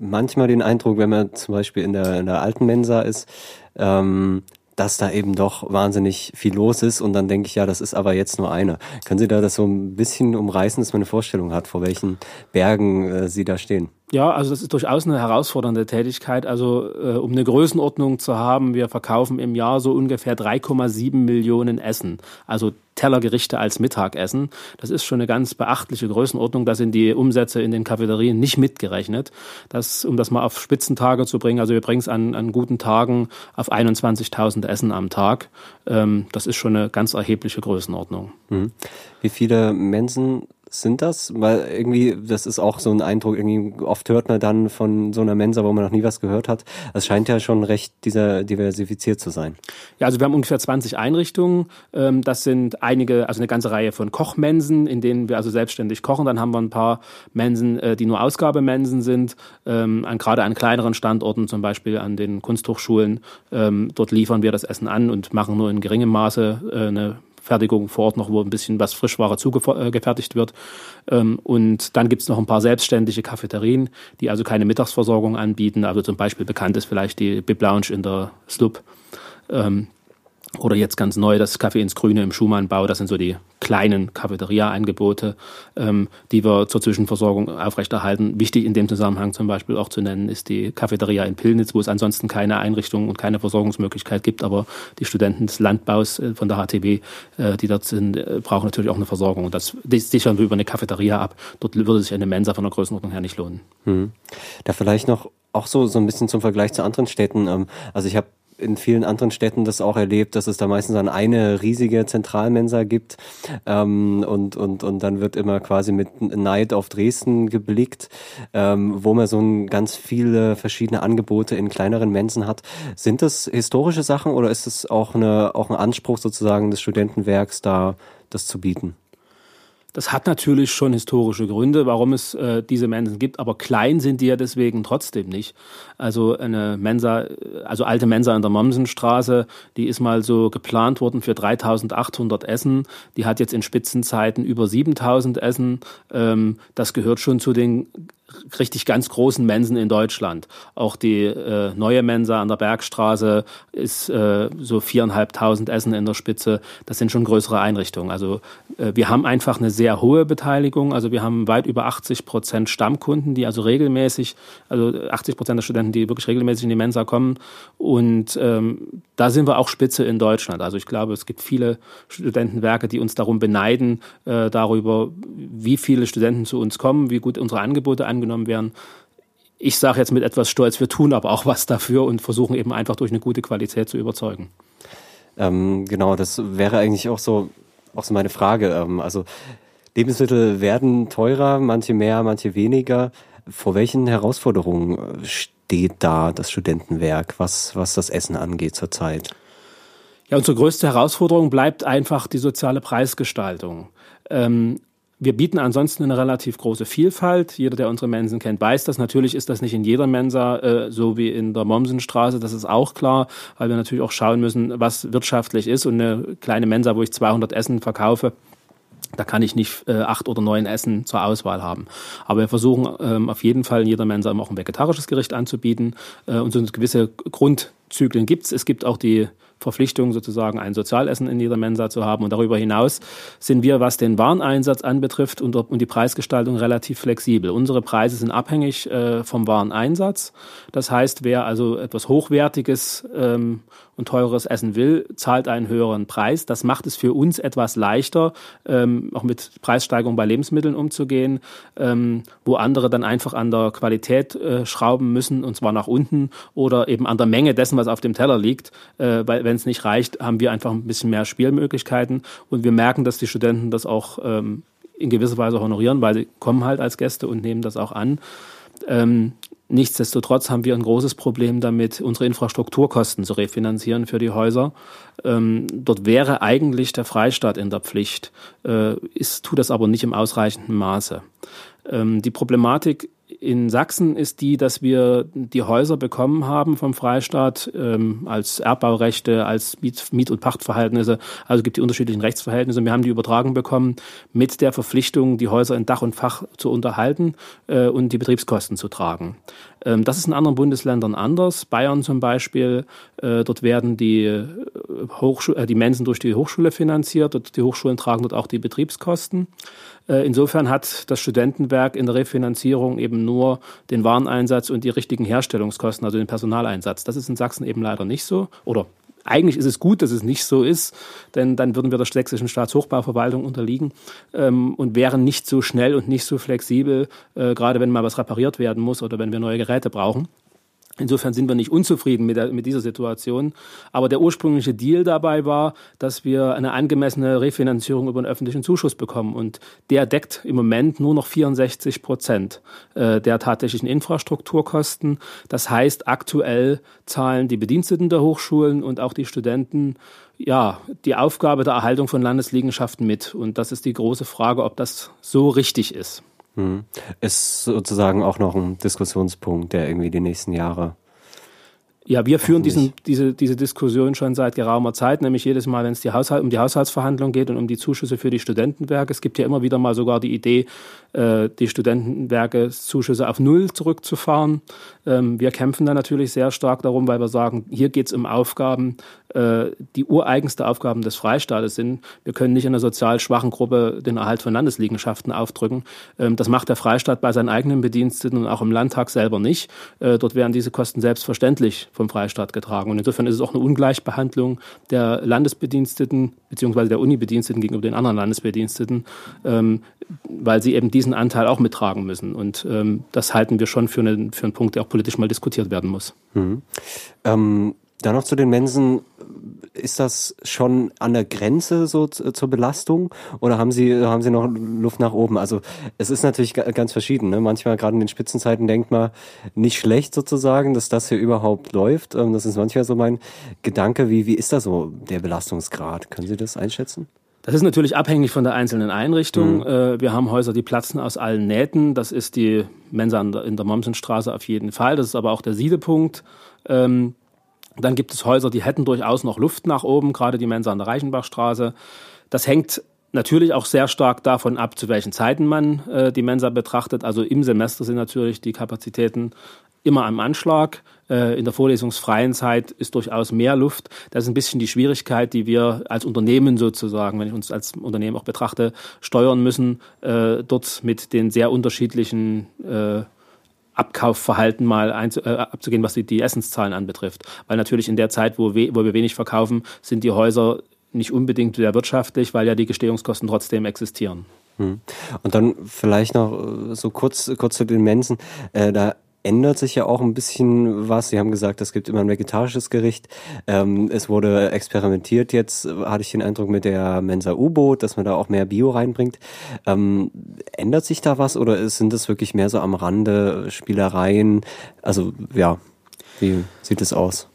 manchmal den Eindruck, wenn man zum Beispiel in der, in der alten Mensa ist, ähm, dass da eben doch wahnsinnig viel los ist und dann denke ich, ja, das ist aber jetzt nur eine. Können Sie da das so ein bisschen umreißen, dass man eine Vorstellung hat, vor welchen Bergen äh, Sie da stehen? Ja, also das ist durchaus eine herausfordernde Tätigkeit. Also äh, um eine Größenordnung zu haben, wir verkaufen im Jahr so ungefähr 3,7 Millionen Essen. Also Tellergerichte als Mittagessen. Das ist schon eine ganz beachtliche Größenordnung. Da sind die Umsätze in den Cafeterien nicht mitgerechnet. Das, um das mal auf Spitzentage zu bringen, also wir bringen es an, an guten Tagen auf 21.000 Essen am Tag. Ähm, das ist schon eine ganz erhebliche Größenordnung. Mhm. Wie viele Mensen sind das? Weil irgendwie, das ist auch so ein Eindruck, irgendwie oft hört man dann von so einer Mensa, wo man noch nie was gehört hat. Es scheint ja schon recht dieser diversifiziert zu sein. Ja, also wir haben ungefähr 20 Einrichtungen. Ähm, das sind einige, also eine ganze Reihe von Kochmensen, in denen wir also selbstständig kochen. Dann haben wir ein paar Mensen, äh, die nur Ausgabemensen sind, ähm, gerade an kleineren Standorten, zum Beispiel an den Kunsthochschulen. Ähm, dort liefern wir das Essen an und machen nur in geringem Maße äh, eine Fertigung vor Ort noch, wo ein bisschen was Frischware zugefertigt wird. Ähm, und dann gibt es noch ein paar selbstständige Cafeterien, die also keine Mittagsversorgung anbieten. Also zum Beispiel bekannt ist vielleicht die Bib Lounge in der Slup. Oder jetzt ganz neu das Kaffee ins Grüne im Schumannbau. Das sind so die kleinen Cafeteria-Angebote, ähm, die wir zur Zwischenversorgung aufrechterhalten. Wichtig in dem Zusammenhang zum Beispiel auch zu nennen ist die Cafeteria in Pillnitz, wo es ansonsten keine Einrichtung und keine Versorgungsmöglichkeit gibt. Aber die Studenten des Landbaus äh, von der HTW, äh, die dort sind, äh, brauchen natürlich auch eine Versorgung. Und das sichern wir über eine Cafeteria ab. Dort würde sich eine Mensa von der Größenordnung her nicht lohnen. Hm. Da vielleicht noch auch so, so ein bisschen zum Vergleich zu anderen Städten. Ähm, also ich habe in vielen anderen Städten das auch erlebt, dass es da meistens dann eine riesige Zentralmensa gibt ähm, und, und, und dann wird immer quasi mit Neid auf Dresden geblickt, ähm, wo man so ein, ganz viele verschiedene Angebote in kleineren Mensen hat. Sind das historische Sachen oder ist es auch, eine, auch ein Anspruch sozusagen des Studentenwerks, da das zu bieten? Das hat natürlich schon historische Gründe, warum es äh, diese Mensen gibt, aber klein sind die ja deswegen trotzdem nicht. Also eine Mensa, also alte Mensa in der Mommsenstraße, die ist mal so geplant worden für 3800 Essen. Die hat jetzt in Spitzenzeiten über 7000 Essen. Ähm, das gehört schon zu den richtig ganz großen Mensen in Deutschland. Auch die äh, neue Mensa an der Bergstraße ist äh, so viereinhalbtausend Essen in der Spitze. Das sind schon größere Einrichtungen. Also äh, wir haben einfach eine sehr hohe Beteiligung. Also wir haben weit über 80 Prozent Stammkunden, die also regelmäßig, also 80 Prozent der Studenten, die wirklich regelmäßig in die Mensa kommen. Und ähm, da sind wir auch Spitze in Deutschland. Also ich glaube, es gibt viele Studentenwerke, die uns darum beneiden, äh, darüber, wie viele Studenten zu uns kommen, wie gut unsere Angebote an angenommen werden. Ich sage jetzt mit etwas Stolz, wir tun aber auch was dafür und versuchen eben einfach durch eine gute Qualität zu überzeugen. Ähm, genau, das wäre eigentlich auch so, auch so meine Frage. Ähm, also Lebensmittel werden teurer, manche mehr, manche weniger. Vor welchen Herausforderungen steht da das Studentenwerk, was, was das Essen angeht zurzeit? Ja, unsere größte Herausforderung bleibt einfach die soziale Preisgestaltung. Ähm, wir bieten ansonsten eine relativ große Vielfalt. Jeder, der unsere Mensen kennt, weiß das. Natürlich ist das nicht in jeder Mensa äh, so wie in der Mommsenstraße. Das ist auch klar, weil wir natürlich auch schauen müssen, was wirtschaftlich ist. Und eine kleine Mensa, wo ich 200 Essen verkaufe, da kann ich nicht äh, acht oder neun Essen zur Auswahl haben. Aber wir versuchen ähm, auf jeden Fall in jeder Mensa auch ein vegetarisches Gericht anzubieten. Äh, und so gewisse Grundzyklen gibt's. Es gibt auch die Verpflichtung, sozusagen ein Sozialessen in jeder Mensa zu haben. Und darüber hinaus sind wir, was den Wareneinsatz anbetrifft und, und die Preisgestaltung relativ flexibel. Unsere Preise sind abhängig äh, vom Wareneinsatz. Das heißt, wer also etwas Hochwertiges ähm, und teures essen will, zahlt einen höheren Preis. Das macht es für uns etwas leichter, ähm, auch mit Preissteigerung bei Lebensmitteln umzugehen, ähm, wo andere dann einfach an der Qualität äh, schrauben müssen, und zwar nach unten, oder eben an der Menge dessen, was auf dem Teller liegt. Äh, wenn es nicht reicht, haben wir einfach ein bisschen mehr Spielmöglichkeiten. Und wir merken, dass die Studenten das auch ähm, in gewisser Weise honorieren, weil sie kommen halt als Gäste und nehmen das auch an. Ähm, nichtsdestotrotz haben wir ein großes Problem damit, unsere Infrastrukturkosten zu refinanzieren für die Häuser. Ähm, dort wäre eigentlich der Freistaat in der Pflicht, äh, ist, tut das aber nicht im ausreichenden Maße. Ähm, die Problematik in Sachsen ist die, dass wir die Häuser bekommen haben vom Freistaat ähm, als Erbbaurechte, als Miet-, Miet und Pachtverhältnisse. Also gibt die unterschiedlichen Rechtsverhältnisse. Wir haben die übertragen bekommen mit der Verpflichtung, die Häuser in Dach und Fach zu unterhalten äh, und die Betriebskosten zu tragen. Ähm, das ist in anderen Bundesländern anders. Bayern zum Beispiel, äh, dort werden die, äh, Hochschu äh, die Mensen durch die Hochschule finanziert. Die Hochschulen tragen dort auch die Betriebskosten. Insofern hat das Studentenwerk in der Refinanzierung eben nur den Wareneinsatz und die richtigen Herstellungskosten, also den Personaleinsatz. Das ist in Sachsen eben leider nicht so oder eigentlich ist es gut, dass es nicht so ist, denn dann würden wir der sächsischen Staatshochbauverwaltung unterliegen ähm, und wären nicht so schnell und nicht so flexibel, äh, gerade wenn mal was repariert werden muss oder wenn wir neue Geräte brauchen. Insofern sind wir nicht unzufrieden mit, der, mit, dieser Situation. Aber der ursprüngliche Deal dabei war, dass wir eine angemessene Refinanzierung über einen öffentlichen Zuschuss bekommen. Und der deckt im Moment nur noch 64 Prozent äh, der tatsächlichen Infrastrukturkosten. Das heißt, aktuell zahlen die Bediensteten der Hochschulen und auch die Studenten ja, die Aufgabe der Erhaltung von Landesliegenschaften mit. Und das ist die große Frage, ob das so richtig ist. Ist sozusagen auch noch ein Diskussionspunkt, der irgendwie die nächsten Jahre Ja, wir führen diesen, diese, diese Diskussion schon seit geraumer Zeit, nämlich jedes Mal, wenn es die Haushalt, um die Haushaltsverhandlung geht und um die Zuschüsse für die Studentenwerke. Es gibt ja immer wieder mal sogar die Idee, äh, die Studentenwerke Zuschüsse auf Null zurückzufahren. Ähm, wir kämpfen da natürlich sehr stark darum, weil wir sagen, hier geht es um Aufgaben, äh, die ureigenste Aufgaben des Freistaates sind. Wir können nicht in einer sozial schwachen Gruppe den Erhalt von Landesliegenschaften aufdrücken. Ähm, das macht der Freistaat bei seinen eigenen Bediensteten und auch im Landtag selber nicht. Äh, dort werden diese Kosten selbstverständlich vom Freistaat getragen. Und insofern ist es auch eine Ungleichbehandlung der Landesbediensteten beziehungsweise der Unibediensteten gegenüber den anderen Landesbediensteten, ähm, weil sie eben diesen Anteil auch mittragen müssen. Und ähm, das halten wir schon für, eine, für einen Punkt, der auch politisch mal diskutiert werden muss. Mhm. Ähm, dann noch zu den Mensen. Ist das schon an der Grenze so zur Belastung oder haben Sie, haben Sie noch Luft nach oben? Also es ist natürlich ganz verschieden. Ne? Manchmal gerade in den Spitzenzeiten denkt man nicht schlecht sozusagen, dass das hier überhaupt läuft. Ähm, das ist manchmal so mein Gedanke. Wie, wie ist da so der Belastungsgrad? Können Sie das einschätzen? Das ist natürlich abhängig von der einzelnen Einrichtung. Mhm. Wir haben Häuser, die platzen aus allen Nähten. Das ist die Mensa in der Mommsenstraße auf jeden Fall. Das ist aber auch der Siedepunkt. Dann gibt es Häuser, die hätten durchaus noch Luft nach oben, gerade die Mensa an der Reichenbachstraße. Das hängt natürlich auch sehr stark davon ab, zu welchen Zeiten man äh, die Mensa betrachtet. Also im Semester sind natürlich die Kapazitäten immer am Anschlag. Äh, in der vorlesungsfreien Zeit ist durchaus mehr Luft. Das ist ein bisschen die Schwierigkeit, die wir als Unternehmen sozusagen, wenn ich uns als Unternehmen auch betrachte, steuern müssen, äh, dort mit den sehr unterschiedlichen äh, Abkaufverhalten mal einzu, äh, abzugehen, was die, die Essenszahlen anbetrifft. Weil natürlich in der Zeit, wo, we, wo wir wenig verkaufen, sind die Häuser nicht unbedingt sehr wirtschaftlich, weil ja die Gestehungskosten trotzdem existieren. Hm. Und dann vielleicht noch äh, so kurz, kurz zu den Mensen. Äh, da ändert sich ja auch ein bisschen was. Sie haben gesagt, es gibt immer ein vegetarisches Gericht. Ähm, es wurde experimentiert jetzt, hatte ich den Eindruck, mit der Mensa U-Boot, dass man da auch mehr Bio reinbringt. Ähm, ändert sich da was oder sind das wirklich mehr so am Rande Spielereien? Also ja, wie sieht es aus?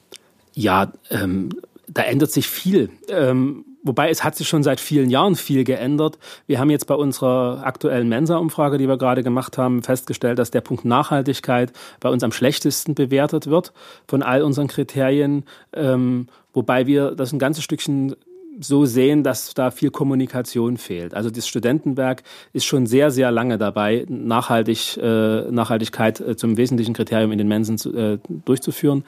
Ja, ähm, da ändert sich viel. Ähm, Wobei es hat sich schon seit vielen Jahren viel geändert. Wir haben jetzt bei unserer aktuellen Mensa-Umfrage, die wir gerade gemacht haben, festgestellt, dass der Punkt Nachhaltigkeit bei uns am schlechtesten bewertet wird von all unseren Kriterien. Ähm, wobei wir das ein ganzes Stückchen so sehen, dass da viel Kommunikation fehlt. Also das Studentenwerk ist schon sehr, sehr lange dabei, Nachhaltig, äh, Nachhaltigkeit äh, zum wesentlichen Kriterium in den Mensen zu, äh, durchzuführen.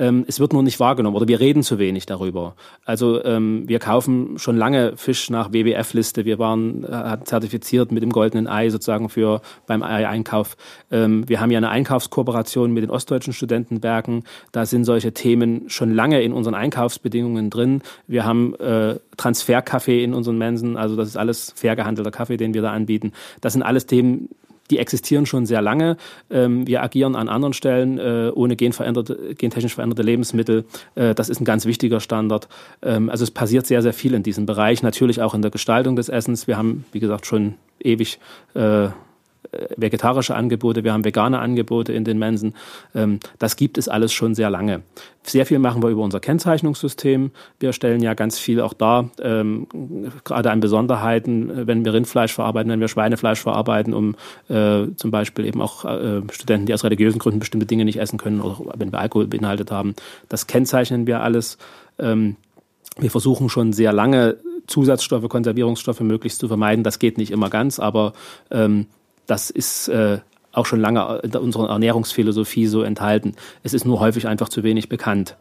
Ähm, es wird nur nicht wahrgenommen oder wir reden zu wenig darüber. Also ähm, wir kaufen schon lange Fisch nach WWF-Liste. Wir waren äh, zertifiziert mit dem goldenen Ei sozusagen für beim Ei-Einkauf. Ähm, wir haben ja eine Einkaufskooperation mit den ostdeutschen Studentenwerken. Da sind solche Themen schon lange in unseren Einkaufsbedingungen drin. Wir haben äh, Transferkaffee in unseren Mensen. Also das ist alles fair gehandelter Kaffee, den wir da anbieten. Das sind alles Themen, die existieren schon sehr lange. Ähm, wir agieren an anderen Stellen äh, ohne genveränderte, gentechnisch veränderte Lebensmittel. Äh, das ist ein ganz wichtiger Standard. Ähm, also es passiert sehr, sehr viel in diesem Bereich. Natürlich auch in der Gestaltung des Essens. Wir haben, wie gesagt, schon ewig äh, vegetarische Angebote, wir haben vegane Angebote in den Mensen. Ähm, das gibt es alles schon sehr lange. Sehr viel machen wir über unser Kennzeichnungssystem. Wir stellen ja ganz viel auch dar, ähm, gerade an Besonderheiten, äh, wenn wir Rindfleisch verarbeiten, wenn wir Schweinefleisch verarbeiten, um äh, zum Beispiel eben auch äh, Studenten, die aus religiösen Gründen bestimmte Dinge nicht essen können oder wenn wir Alkohol beinhaltet haben. Das kennzeichnen wir alles. Ähm, wir versuchen schon sehr lange Zusatzstoffe, Konservierungsstoffe möglichst zu vermeiden. Das geht nicht immer ganz, aber ähm, das ist äh, auch schon lange in unserer Ernährungsphilosophie so enthalten. Es ist nur häufig einfach zu wenig bekannt.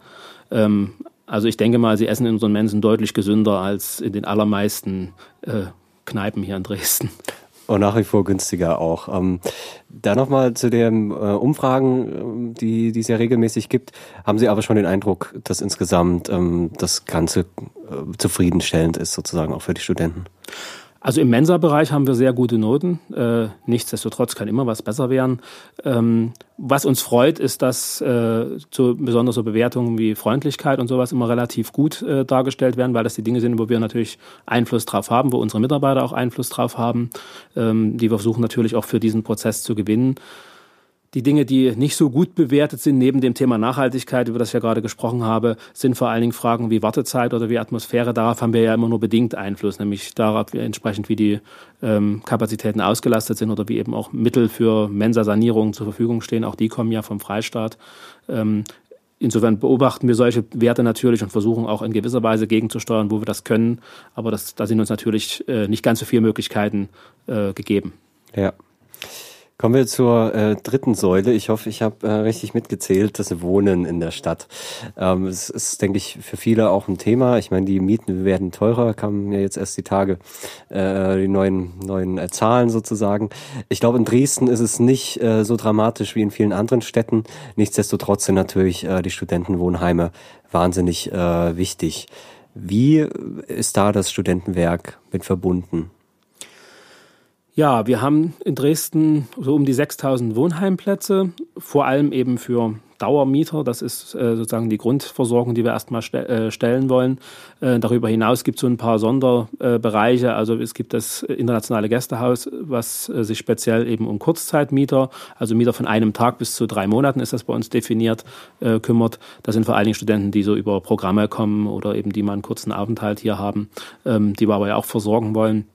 Ähm, also ich denke mal, sie essen in unseren Mensen deutlich gesünder als in den allermeisten äh, Kneipen hier in Dresden. Und nach wie vor günstiger auch. Ähm, da nochmal zu den äh, Umfragen, äh, die, die es ja regelmäßig gibt. Haben Sie aber schon den Eindruck, dass insgesamt ähm, das Ganze äh, zufriedenstellend ist, sozusagen auch für die Studenten? Also im Mensa-Bereich haben wir sehr gute Noten. Äh, nichtsdestotrotz kann immer was besser werden. Ähm, was uns freut, ist, dass äh, so, besonders so Bewertungen wie Freundlichkeit und sowas immer relativ gut äh, dargestellt werden, weil das die Dinge sind, wo wir natürlich Einfluss drauf haben, wo unsere Mitarbeiter auch Einfluss drauf haben, ähm, die wir versuchen natürlich auch für diesen Prozess zu gewinnen. Die Dinge, die nicht so gut bewertet sind, neben dem Thema Nachhaltigkeit, über das ich ja gerade gesprochen habe, sind vor allen Dingen Fragen wie Wartezeit oder wie Atmosphäre. Darauf haben wir ja immer nur bedingt Einfluss, nämlich darauf entsprechend, wie die ähm, Kapazitäten ausgelastet sind oder wie eben auch Mittel für Mensa-Sanierung zur Verfügung stehen. Auch die kommen ja vom Freistaat. Ähm, insofern beobachten wir solche Werte natürlich und versuchen auch in gewisser Weise gegenzusteuern, wo wir das können. Aber das, da sind uns natürlich äh, nicht ganz so viele Möglichkeiten äh, gegeben. Ja. Kommen wir zur äh, dritten Säule. Ich hoffe, ich habe äh, richtig mitgezählt, das Wohnen in der Stadt. Ähm, es ist, denke ich, für viele auch ein Thema. Ich meine, die Mieten werden teurer, kamen ja jetzt erst die Tage äh, die neuen, neuen äh, Zahlen sozusagen. Ich glaube, in Dresden ist es nicht äh, so dramatisch wie in vielen anderen Städten. Nichtsdestotrotz sind natürlich äh, die Studentenwohnheime wahnsinnig äh, wichtig. Wie ist da das Studentenwerk mit verbunden? Ja, wir haben in Dresden so um die 6000 Wohnheimplätze, vor allem eben für Dauermieter. Das ist äh, sozusagen die Grundversorgung, die wir erstmal ste äh, stellen wollen. Äh, darüber hinaus gibt es so ein paar Sonderbereiche. also es gibt das internationale Gästehaus, was äh, sich speziell eben um Kurzzeitmieter, also Mieter von einem Tag bis zu drei Monaten ist das bei uns definiert, äh, kümmert. Das sind vor allen Dingen Studenten, die so über Programme kommen oder eben die mal einen kurzen Aufenthalt hier haben, ähm, die wir aber ja auch versorgen wollen.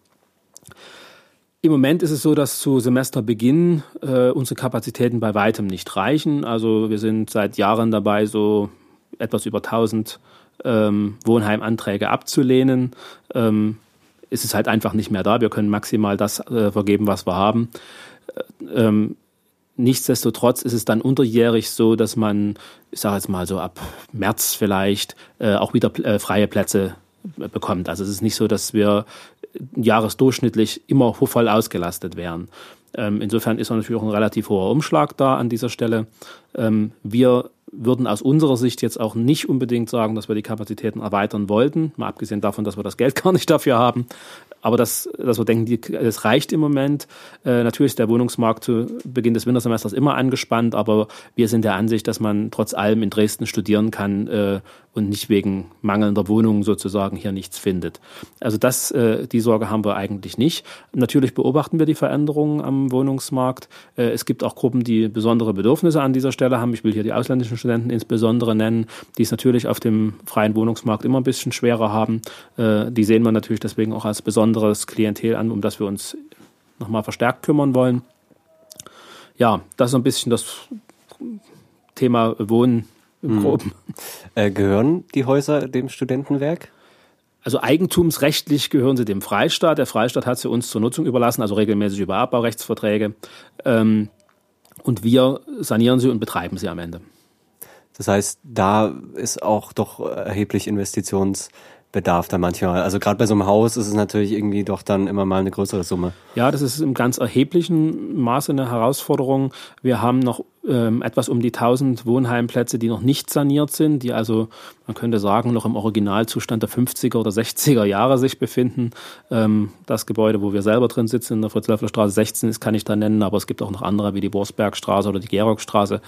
Im Moment ist es so, dass zu Semesterbeginn äh, unsere Kapazitäten bei weitem nicht reichen. Also wir sind seit Jahren dabei, so etwas über 1000 ähm, Wohnheimanträge abzulehnen. Ähm, ist halt einfach nicht mehr da. Wir können maximal das äh, vergeben, was wir haben. Äh, ähm, nichtsdestotrotz ist es dann unterjährig so, dass man, ich sage jetzt mal so ab März vielleicht, äh, auch wieder äh, freie Plätze bekommt. Also es ist nicht so, dass wir jahresdurchschnittlich immer voll ausgelastet wären. Ähm, insofern ist natürlich auch ein relativ hoher Umschlag da an dieser Stelle. Ähm, wir würden aus unserer Sicht jetzt auch nicht unbedingt sagen, dass wir die Kapazitäten erweitern wollten, mal abgesehen davon, dass wir das Geld gar nicht dafür haben. Aber das, dass wir denken, das reicht im Moment. Äh, natürlich ist der Wohnungsmarkt zu Beginn des Wintersemesters immer angespannt, aber wir sind der Ansicht, dass man trotz allem in Dresden studieren kann äh, und nicht wegen mangelnder Wohnungen sozusagen hier nichts findet. Also das, äh, die Sorge haben wir eigentlich nicht. Natürlich beobachten wir die Veränderungen am Wohnungsmarkt. Äh, es gibt auch Gruppen, die besondere Bedürfnisse an dieser Stelle haben. Ich will hier die ausländischen Studenten insbesondere nennen, die es natürlich auf dem freien Wohnungsmarkt immer ein bisschen schwerer haben. Äh, die sehen wir natürlich deswegen auch als besonderes Klientel an, um das wir uns nochmal verstärkt kümmern wollen. Ja, das ist ein bisschen das Thema Wohnen im hm. Groben. Äh, gehören die Häuser dem Studentenwerk? Also eigentumsrechtlich gehören sie dem Freistaat. Der Freistaat hat sie uns zur Nutzung überlassen, also regelmäßig über Abbaurechtsverträge. Ähm, und wir sanieren sie und betreiben sie am Ende. Das heißt, da ist auch doch erheblich Investitions Bedarf da manchmal. Also gerade bei so einem Haus ist es natürlich irgendwie doch dann immer mal eine größere Summe. Ja, das ist im ganz erheblichen Maße eine Herausforderung. Wir haben noch ähm, etwas um die 1000 Wohnheimplätze, die noch nicht saniert sind, die also, man könnte sagen, noch im Originalzustand der 50er oder 60er Jahre sich befinden. Ähm, das Gebäude, wo wir selber drin sitzen, in der Fritz-Löffler Straße 16, das kann ich da nennen, aber es gibt auch noch andere wie die Borsbergstraße oder die Gerockstraße.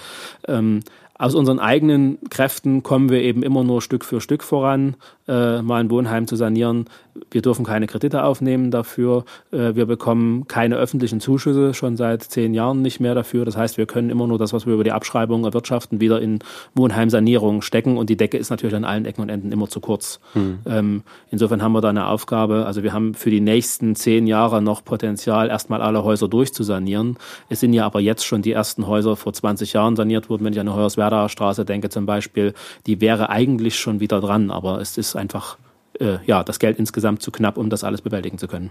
Ähm, aus unseren eigenen Kräften kommen wir eben immer nur Stück für Stück voran, äh, mal ein Wohnheim zu sanieren. Wir dürfen keine Kredite aufnehmen dafür. Äh, wir bekommen keine öffentlichen Zuschüsse schon seit zehn Jahren nicht mehr dafür. Das heißt, wir können immer nur das, was wir über die Abschreibung erwirtschaften, wieder in Wohnheimsanierung stecken. Und die Decke ist natürlich an allen Ecken und Enden immer zu kurz. Hm. Ähm, insofern haben wir da eine Aufgabe. Also wir haben für die nächsten zehn Jahre noch Potenzial, erstmal alle Häuser durchzusanieren. Es sind ja aber jetzt schon die ersten Häuser vor 20 Jahren saniert worden, wenn ich an eine Hoyerswerda Werder Straße denke zum Beispiel, die wäre eigentlich schon wieder dran, aber es ist einfach äh, ja, das Geld insgesamt zu knapp, um das alles bewältigen zu können.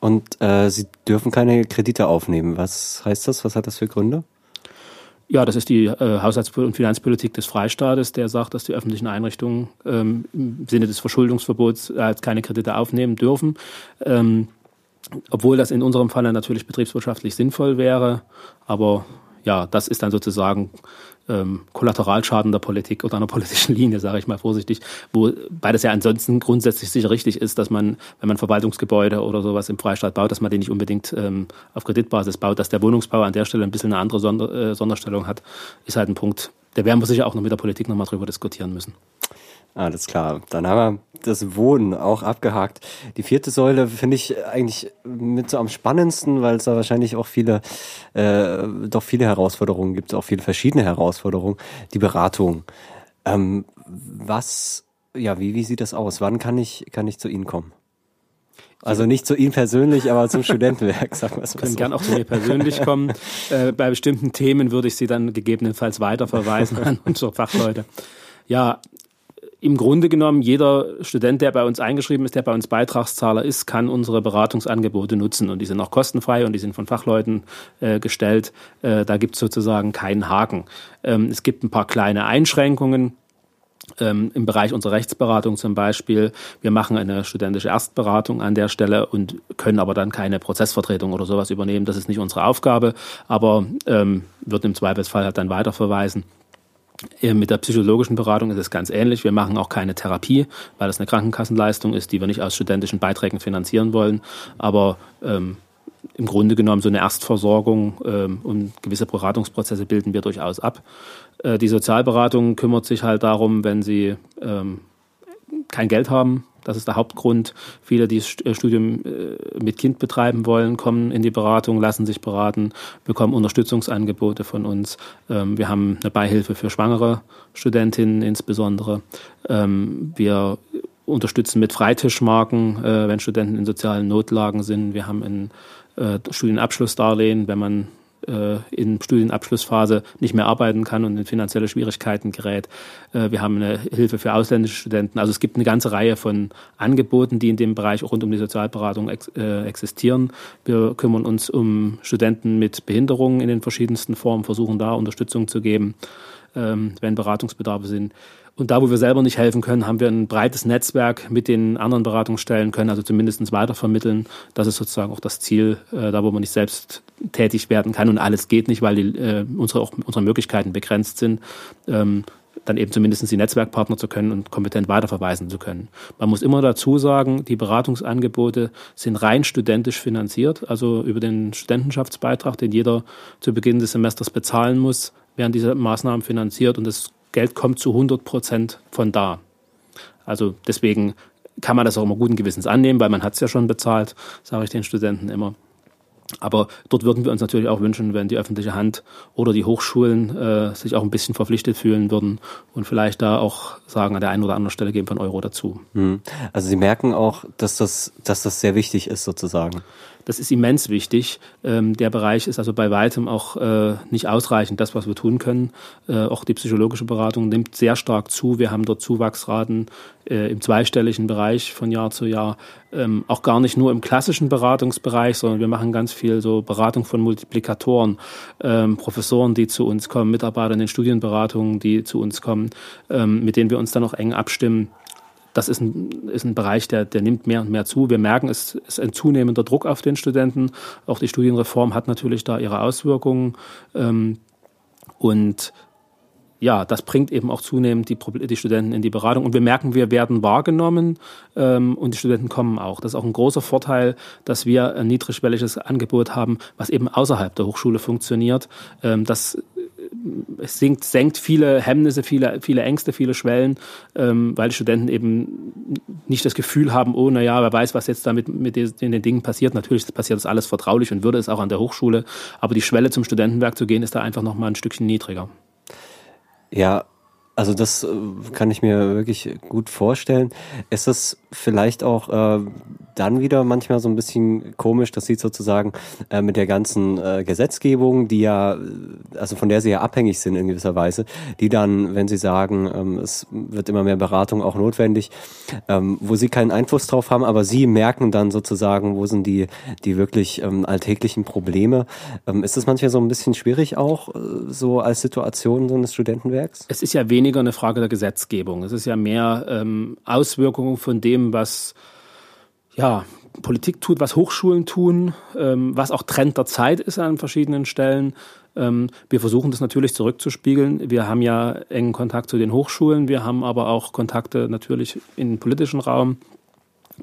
Und äh, Sie dürfen keine Kredite aufnehmen. Was heißt das? Was hat das für Gründe? Ja, das ist die äh, Haushalts- und Finanzpolitik des Freistaates, der sagt, dass die öffentlichen Einrichtungen ähm, im Sinne des Verschuldungsverbots äh, keine Kredite aufnehmen dürfen. Ähm, obwohl das in unserem Fall natürlich betriebswirtschaftlich sinnvoll wäre. Aber ja, das ist dann sozusagen ähm, Kollateralschaden der Politik oder einer politischen Linie, sage ich mal vorsichtig, wo beides ja ansonsten grundsätzlich sicher richtig ist, dass man, wenn man Verwaltungsgebäude oder sowas im Freistaat baut, dass man den nicht unbedingt ähm, auf Kreditbasis baut, dass der Wohnungsbau an der Stelle ein bisschen eine andere Sonder, äh, Sonderstellung hat, ist halt ein Punkt, der werden wir sicher auch noch mit der Politik nochmal drüber diskutieren müssen. Alles klar. Dann haben wir das Wohnen auch abgehakt. Die vierte Säule finde ich eigentlich mit so am spannendsten, weil es da wahrscheinlich auch viele, äh, doch viele Herausforderungen gibt, auch viele verschiedene Herausforderungen. Die Beratung. Ähm, was, ja, wie, wie sieht das aus? Wann kann ich, kann ich zu Ihnen kommen? Also nicht zu Ihnen persönlich, aber zum Studentenwerk, sagen wir es mal können so. gern auch zu mir persönlich kommen. äh, bei bestimmten Themen würde ich Sie dann gegebenenfalls weiterverweisen an unsere Fachleute. Ja, im Grunde genommen, jeder Student, der bei uns eingeschrieben ist, der bei uns Beitragszahler ist, kann unsere Beratungsangebote nutzen. Und die sind auch kostenfrei und die sind von Fachleuten äh, gestellt. Äh, da gibt es sozusagen keinen Haken. Ähm, es gibt ein paar kleine Einschränkungen. Ähm, Im Bereich unserer Rechtsberatung zum Beispiel. Wir machen eine studentische Erstberatung an der Stelle und können aber dann keine Prozessvertretung oder sowas übernehmen. Das ist nicht unsere Aufgabe, aber ähm, wird im Zweifelsfall halt dann weiterverweisen. Äh, mit der psychologischen Beratung ist es ganz ähnlich. Wir machen auch keine Therapie, weil das eine Krankenkassenleistung ist, die wir nicht aus studentischen Beiträgen finanzieren wollen. Aber ähm, im Grunde genommen so eine Erstversorgung ähm, und gewisse Beratungsprozesse bilden wir durchaus ab. Äh, die Sozialberatung kümmert sich halt darum, wenn sie ähm, kein Geld haben, das ist der Hauptgrund. Viele, die das äh, Studium äh, mit Kind betreiben wollen, kommen in die Beratung, lassen sich beraten, bekommen Unterstützungsangebote von uns. Ähm, wir haben eine Beihilfe für schwangere Studentinnen insbesondere. Ähm, wir unterstützen mit Freitischmarken, äh, wenn Studenten in sozialen Notlagen sind. Wir haben ein Studienabschlussdarlehen, wenn man äh, in Studienabschlussphase nicht mehr arbeiten kann und in finanzielle Schwierigkeiten gerät. Äh, wir haben eine Hilfe für ausländische Studenten. Also es gibt eine ganze Reihe von Angeboten, die in dem Bereich rund um die Sozialberatung ex äh, existieren. Wir kümmern uns um Studenten mit Behinderungen in den verschiedensten Formen, versuchen da Unterstützung zu geben, ähm, wenn Beratungsbedarfe sind. Und da, wo wir selber nicht helfen können, haben wir ein breites Netzwerk mit den anderen Beratungsstellen können, also zumindest weitervermitteln. Das ist sozusagen auch das Ziel, äh, da wo man nicht selbst tätig werden kann und alles geht nicht, weil die, äh, unsere, auch unsere Möglichkeiten begrenzt sind. Ähm, dann eben zumindest die Netzwerkpartner zu können und kompetent weiterverweisen zu können. Man muss immer dazu sagen, die Beratungsangebote sind rein studentisch finanziert, also über den Studentenschaftsbeitrag, den jeder zu Beginn des Semesters bezahlen muss, werden diese Maßnahmen finanziert und das Geld kommt zu 100 Prozent von da. Also deswegen kann man das auch immer guten Gewissens annehmen, weil man hat es ja schon bezahlt, sage ich den Studenten immer. Aber dort würden wir uns natürlich auch wünschen, wenn die öffentliche Hand oder die Hochschulen äh, sich auch ein bisschen verpflichtet fühlen würden und vielleicht da auch sagen, an der einen oder anderen Stelle geben wir einen Euro dazu. Hm. Also Sie merken auch, dass das, dass das sehr wichtig ist sozusagen. Das ist immens wichtig. Ähm, der Bereich ist also bei weitem auch äh, nicht ausreichend, das, was wir tun können. Äh, auch die psychologische Beratung nimmt sehr stark zu. Wir haben dort Zuwachsraten äh, im zweistelligen Bereich von Jahr zu Jahr. Ähm, auch gar nicht nur im klassischen Beratungsbereich, sondern wir machen ganz viel so Beratung von Multiplikatoren, ähm, Professoren, die zu uns kommen, Mitarbeiter in den Studienberatungen, die zu uns kommen, ähm, mit denen wir uns dann auch eng abstimmen das ist ein, ist ein Bereich, der, der nimmt mehr und mehr zu. Wir merken, es ist ein zunehmender Druck auf den Studenten. Auch die Studienreform hat natürlich da ihre Auswirkungen. Ähm, und ja, das bringt eben auch zunehmend die, die, Studenten in die Beratung. Und wir merken, wir werden wahrgenommen ähm, und die Studenten kommen auch. Das ist auch ein großer Vorteil, dass wir ein niedrigschwelliges Angebot haben, was eben außerhalb der Hochschule funktioniert. Ähm, das es sinkt, senkt viele Hemmnisse, viele, viele Ängste, viele Schwellen, ähm, weil die Studenten eben nicht das Gefühl haben, oh, naja, wer weiß, was jetzt damit mit den, den Dingen passiert. Natürlich passiert das alles vertraulich und würde es auch an der Hochschule, aber die Schwelle zum Studentenwerk zu gehen, ist da einfach nochmal ein Stückchen niedriger. Ja, also das äh, kann ich mir wirklich gut vorstellen. Ist es vielleicht auch äh, dann wieder manchmal so ein bisschen komisch, dass sie sozusagen äh, mit der ganzen äh, Gesetzgebung, die ja, also von der sie ja abhängig sind in gewisser Weise, die dann, wenn sie sagen, ähm, es wird immer mehr Beratung auch notwendig, ähm, wo sie keinen Einfluss drauf haben, aber sie merken dann sozusagen, wo sind die, die wirklich ähm, alltäglichen Probleme. Ähm, ist das manchmal so ein bisschen schwierig auch, äh, so als Situation so eines Studentenwerks? Es ist ja weniger eine Frage der Gesetzgebung. Es ist ja mehr ähm, Auswirkungen von dem, was ja, Politik tut, was Hochschulen tun, ähm, was auch Trend der Zeit ist an verschiedenen Stellen. Ähm, wir versuchen das natürlich zurückzuspiegeln. Wir haben ja engen Kontakt zu den Hochschulen, wir haben aber auch Kontakte natürlich in den politischen Raum.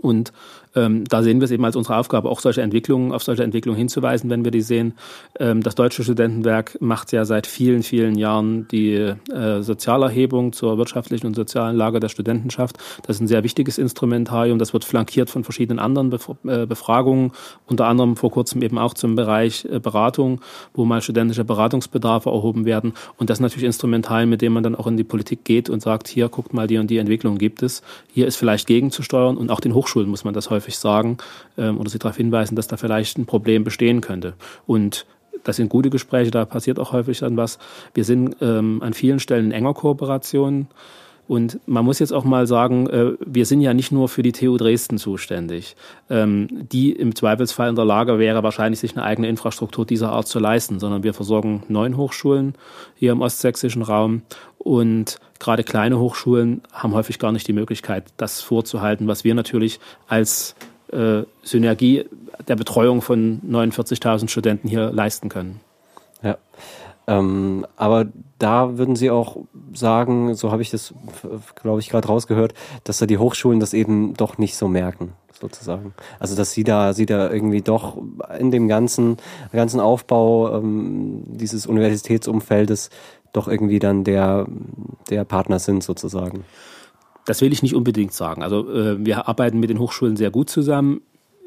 Und ähm, da sehen wir es eben als unsere Aufgabe, auch solche Entwicklungen, auf solche Entwicklungen hinzuweisen, wenn wir die sehen. Ähm, das Deutsche Studentenwerk macht ja seit vielen, vielen Jahren die äh, Sozialerhebung zur wirtschaftlichen und sozialen Lage der Studentenschaft. Das ist ein sehr wichtiges Instrumentarium. Das wird flankiert von verschiedenen anderen Bef äh, Befragungen, unter anderem vor kurzem eben auch zum Bereich äh, Beratung, wo mal studentische Beratungsbedarfe erhoben werden. Und das ist natürlich Instrumental, mit dem man dann auch in die Politik geht und sagt, hier guckt mal, die und die Entwicklung gibt es. Hier ist vielleicht gegenzusteuern und auch den Hochschulen muss man das häufig häufig sagen ähm, oder sie darauf hinweisen, dass da vielleicht ein Problem bestehen könnte. Und das sind gute Gespräche, da passiert auch häufig dann was. Wir sind ähm, an vielen Stellen in enger Kooperation. Und man muss jetzt auch mal sagen, äh, wir sind ja nicht nur für die TU Dresden zuständig, ähm, die im Zweifelsfall in der Lage wäre, wahrscheinlich sich eine eigene Infrastruktur dieser Art zu leisten, sondern wir versorgen neun Hochschulen hier im ostsächsischen Raum und gerade kleine Hochschulen haben häufig gar nicht die Möglichkeit, das vorzuhalten, was wir natürlich als äh, Synergie der Betreuung von 49.000 Studenten hier leisten können. Ja. Ähm, aber da würden Sie auch sagen, so habe ich das, glaube ich, gerade rausgehört, dass da die Hochschulen das eben doch nicht so merken, sozusagen. Also dass Sie da, Sie da irgendwie doch in dem ganzen, ganzen Aufbau ähm, dieses Universitätsumfeldes doch irgendwie dann der, der Partner sind, sozusagen. Das will ich nicht unbedingt sagen. Also äh, wir arbeiten mit den Hochschulen sehr gut zusammen.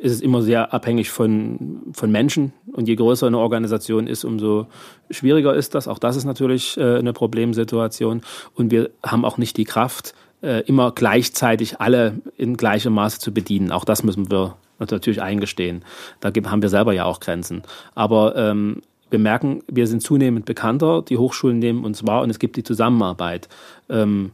Es ist immer sehr abhängig von, von Menschen. Und je größer eine Organisation ist, umso schwieriger ist das. Auch das ist natürlich äh, eine Problemsituation. Und wir haben auch nicht die Kraft, äh, immer gleichzeitig alle in gleichem Maße zu bedienen. Auch das müssen wir natürlich eingestehen. Da haben wir selber ja auch Grenzen. Aber ähm, wir merken, wir sind zunehmend bekannter, die Hochschulen nehmen uns wahr und es gibt die Zusammenarbeit. Ähm,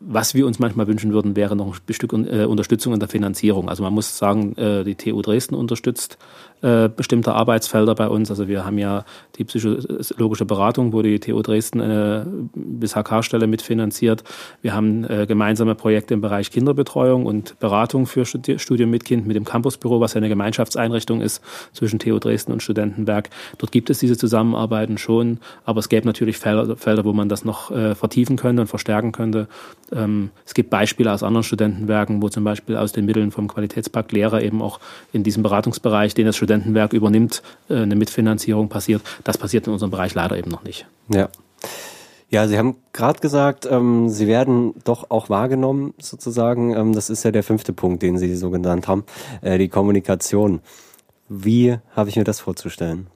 was wir uns manchmal wünschen würden, wäre noch ein Stück äh, Unterstützung in der Finanzierung. Also man muss sagen, äh, die TU Dresden unterstützt äh, bestimmte Arbeitsfelder bei uns. Also wir haben ja die psychologische Beratung, wo die TU Dresden eine bis HK-Stelle mitfinanziert. Wir haben äh, gemeinsame Projekte im Bereich Kinderbetreuung und Beratung für Studi Studium mit Kind mit dem Campusbüro, was ja eine Gemeinschaftseinrichtung ist zwischen TU Dresden und Studentenberg. Dort gibt es diese Zusammenarbeiten schon, aber es gäbe natürlich Felder, wo man das noch äh, vertiefen könnte und verstärken könnte. Ähm, es gibt Beispiele aus anderen Studentenwerken, wo zum Beispiel aus den Mitteln vom Qualitätspakt Lehrer eben auch in diesem Beratungsbereich, den das Studentenwerk übernimmt, äh, eine Mitfinanzierung passiert. Das passiert in unserem Bereich leider eben noch nicht. Ja. Ja, Sie haben gerade gesagt, ähm, Sie werden doch auch wahrgenommen, sozusagen. Ähm, das ist ja der fünfte Punkt, den Sie so genannt haben, äh, die Kommunikation. Wie habe ich mir das vorzustellen?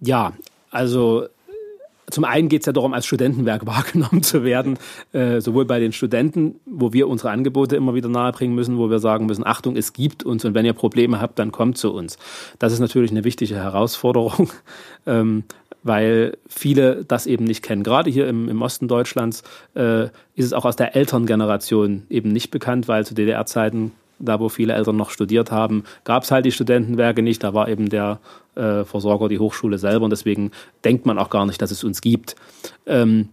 Ja, also zum einen geht es ja darum, als Studentenwerk wahrgenommen zu werden, äh, sowohl bei den Studenten, wo wir unsere Angebote immer wieder nahebringen müssen, wo wir sagen müssen, Achtung, es gibt uns und wenn ihr Probleme habt, dann kommt zu uns. Das ist natürlich eine wichtige Herausforderung, ähm, weil viele das eben nicht kennen. Gerade hier im, im Osten Deutschlands äh, ist es auch aus der Elterngeneration eben nicht bekannt, weil zu DDR-Zeiten da wo viele Eltern noch studiert haben, gab es halt die Studentenwerke nicht. Da war eben der äh, Versorger die Hochschule selber und deswegen denkt man auch gar nicht, dass es uns gibt. Ähm,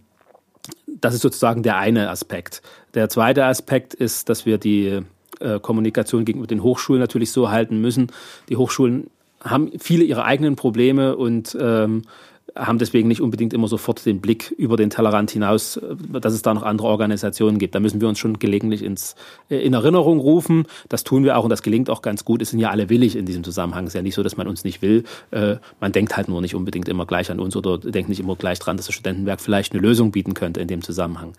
das ist sozusagen der eine Aspekt. Der zweite Aspekt ist, dass wir die äh, Kommunikation gegenüber den Hochschulen natürlich so halten müssen. Die Hochschulen haben viele ihre eigenen Probleme und ähm, haben deswegen nicht unbedingt immer sofort den Blick über den Tellerrand hinaus, äh, dass es da noch andere Organisationen gibt. Da müssen wir uns schon gelegentlich ins, äh, in Erinnerung rufen. Das tun wir auch und das gelingt auch ganz gut. Es sind ja alle willig in diesem Zusammenhang. Es ist ja nicht so, dass man uns nicht will. Äh, man denkt halt nur nicht unbedingt immer gleich an uns oder denkt nicht immer gleich dran, dass das Studentenwerk vielleicht eine Lösung bieten könnte in dem Zusammenhang.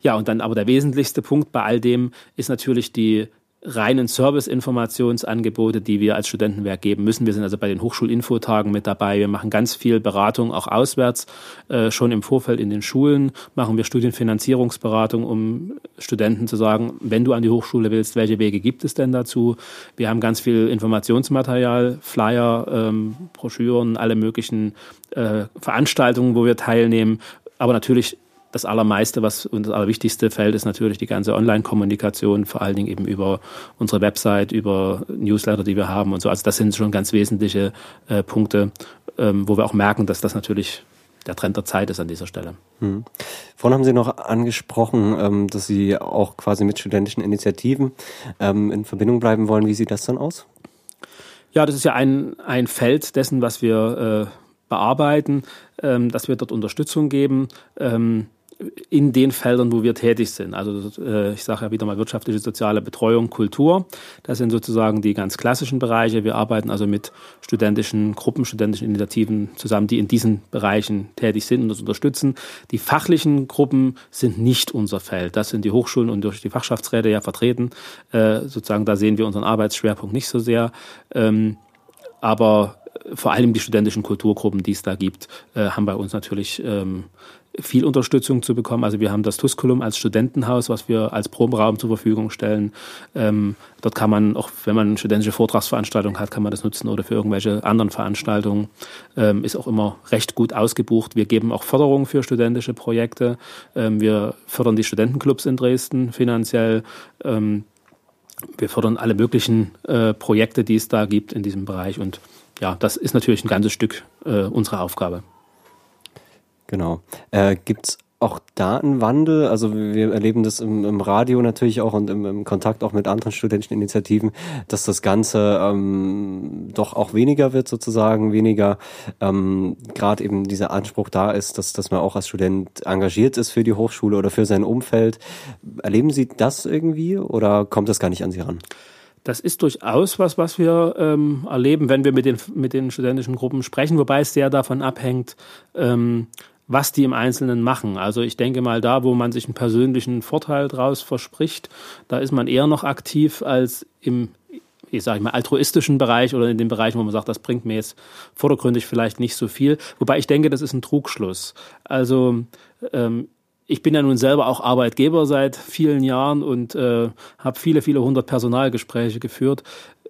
Ja, und dann aber der wesentlichste Punkt bei all dem ist natürlich die reinen Service-Informationsangebote, die wir als Studentenwerk geben müssen. Wir sind also bei den Hochschulinfotagen mit dabei. Wir machen ganz viel Beratung auch auswärts. Äh, schon im Vorfeld in den Schulen machen wir Studienfinanzierungsberatung, um Studenten zu sagen, wenn du an die Hochschule willst, welche Wege gibt es denn dazu? Wir haben ganz viel Informationsmaterial, Flyer, ähm, Broschüren, alle möglichen äh, Veranstaltungen, wo wir teilnehmen. Aber natürlich das Allermeiste, was und das Allerwichtigste fällt, ist natürlich die ganze Online-Kommunikation, vor allen Dingen eben über unsere Website, über Newsletter, die wir haben und so. Also das sind schon ganz wesentliche äh, Punkte, ähm, wo wir auch merken, dass das natürlich der Trend der Zeit ist an dieser Stelle. Hm. Vorhin haben Sie noch angesprochen, ähm, dass Sie auch quasi mit studentischen Initiativen ähm, in Verbindung bleiben wollen. Wie sieht das dann aus? Ja, das ist ja ein, ein Feld dessen, was wir äh, bearbeiten, ähm, dass wir dort Unterstützung geben. Ähm, in den Feldern, wo wir tätig sind. Also äh, ich sage ja wieder mal wirtschaftliche, soziale Betreuung, Kultur. Das sind sozusagen die ganz klassischen Bereiche. Wir arbeiten also mit studentischen Gruppen, studentischen Initiativen zusammen, die in diesen Bereichen tätig sind und uns unterstützen. Die fachlichen Gruppen sind nicht unser Feld. Das sind die Hochschulen und durch die Fachschaftsräte ja vertreten. Äh, sozusagen da sehen wir unseren Arbeitsschwerpunkt nicht so sehr. Ähm, aber vor allem die studentischen Kulturgruppen, die es da gibt, äh, haben bei uns natürlich ähm, viel Unterstützung zu bekommen. Also wir haben das Tusculum als Studentenhaus, was wir als Probenraum zur Verfügung stellen. Ähm, dort kann man, auch wenn man studentische Vortragsveranstaltung hat, kann man das nutzen oder für irgendwelche anderen Veranstaltungen. Ähm, ist auch immer recht gut ausgebucht. Wir geben auch Förderung für studentische Projekte. Ähm, wir fördern die Studentenclubs in Dresden finanziell. Ähm, wir fördern alle möglichen äh, Projekte, die es da gibt in diesem Bereich. Und ja, das ist natürlich ein ganzes Stück äh, unserer Aufgabe. Genau. Äh, Gibt es auch da einen Wandel? Also wir erleben das im, im Radio natürlich auch und im, im, Kontakt auch mit anderen studentischen Initiativen, dass das Ganze ähm, doch auch weniger wird sozusagen, weniger ähm, gerade eben dieser Anspruch da ist, dass, dass man auch als Student engagiert ist für die Hochschule oder für sein Umfeld. Erleben Sie das irgendwie oder kommt das gar nicht an Sie ran? Das ist durchaus was, was wir ähm, erleben, wenn wir mit den, mit den studentischen Gruppen sprechen, wobei es sehr davon abhängt, ähm, was die im Einzelnen machen. Also ich denke mal, da, wo man sich einen persönlichen Vorteil draus verspricht, da ist man eher noch aktiv als im ich sage mal, altruistischen Bereich oder in dem Bereich, wo man sagt, das bringt mir jetzt vordergründig vielleicht nicht so viel. Wobei ich denke, das ist ein Trugschluss. Also ähm, ich bin ja nun selber auch Arbeitgeber seit vielen Jahren und äh, habe viele, viele hundert Personalgespräche geführt.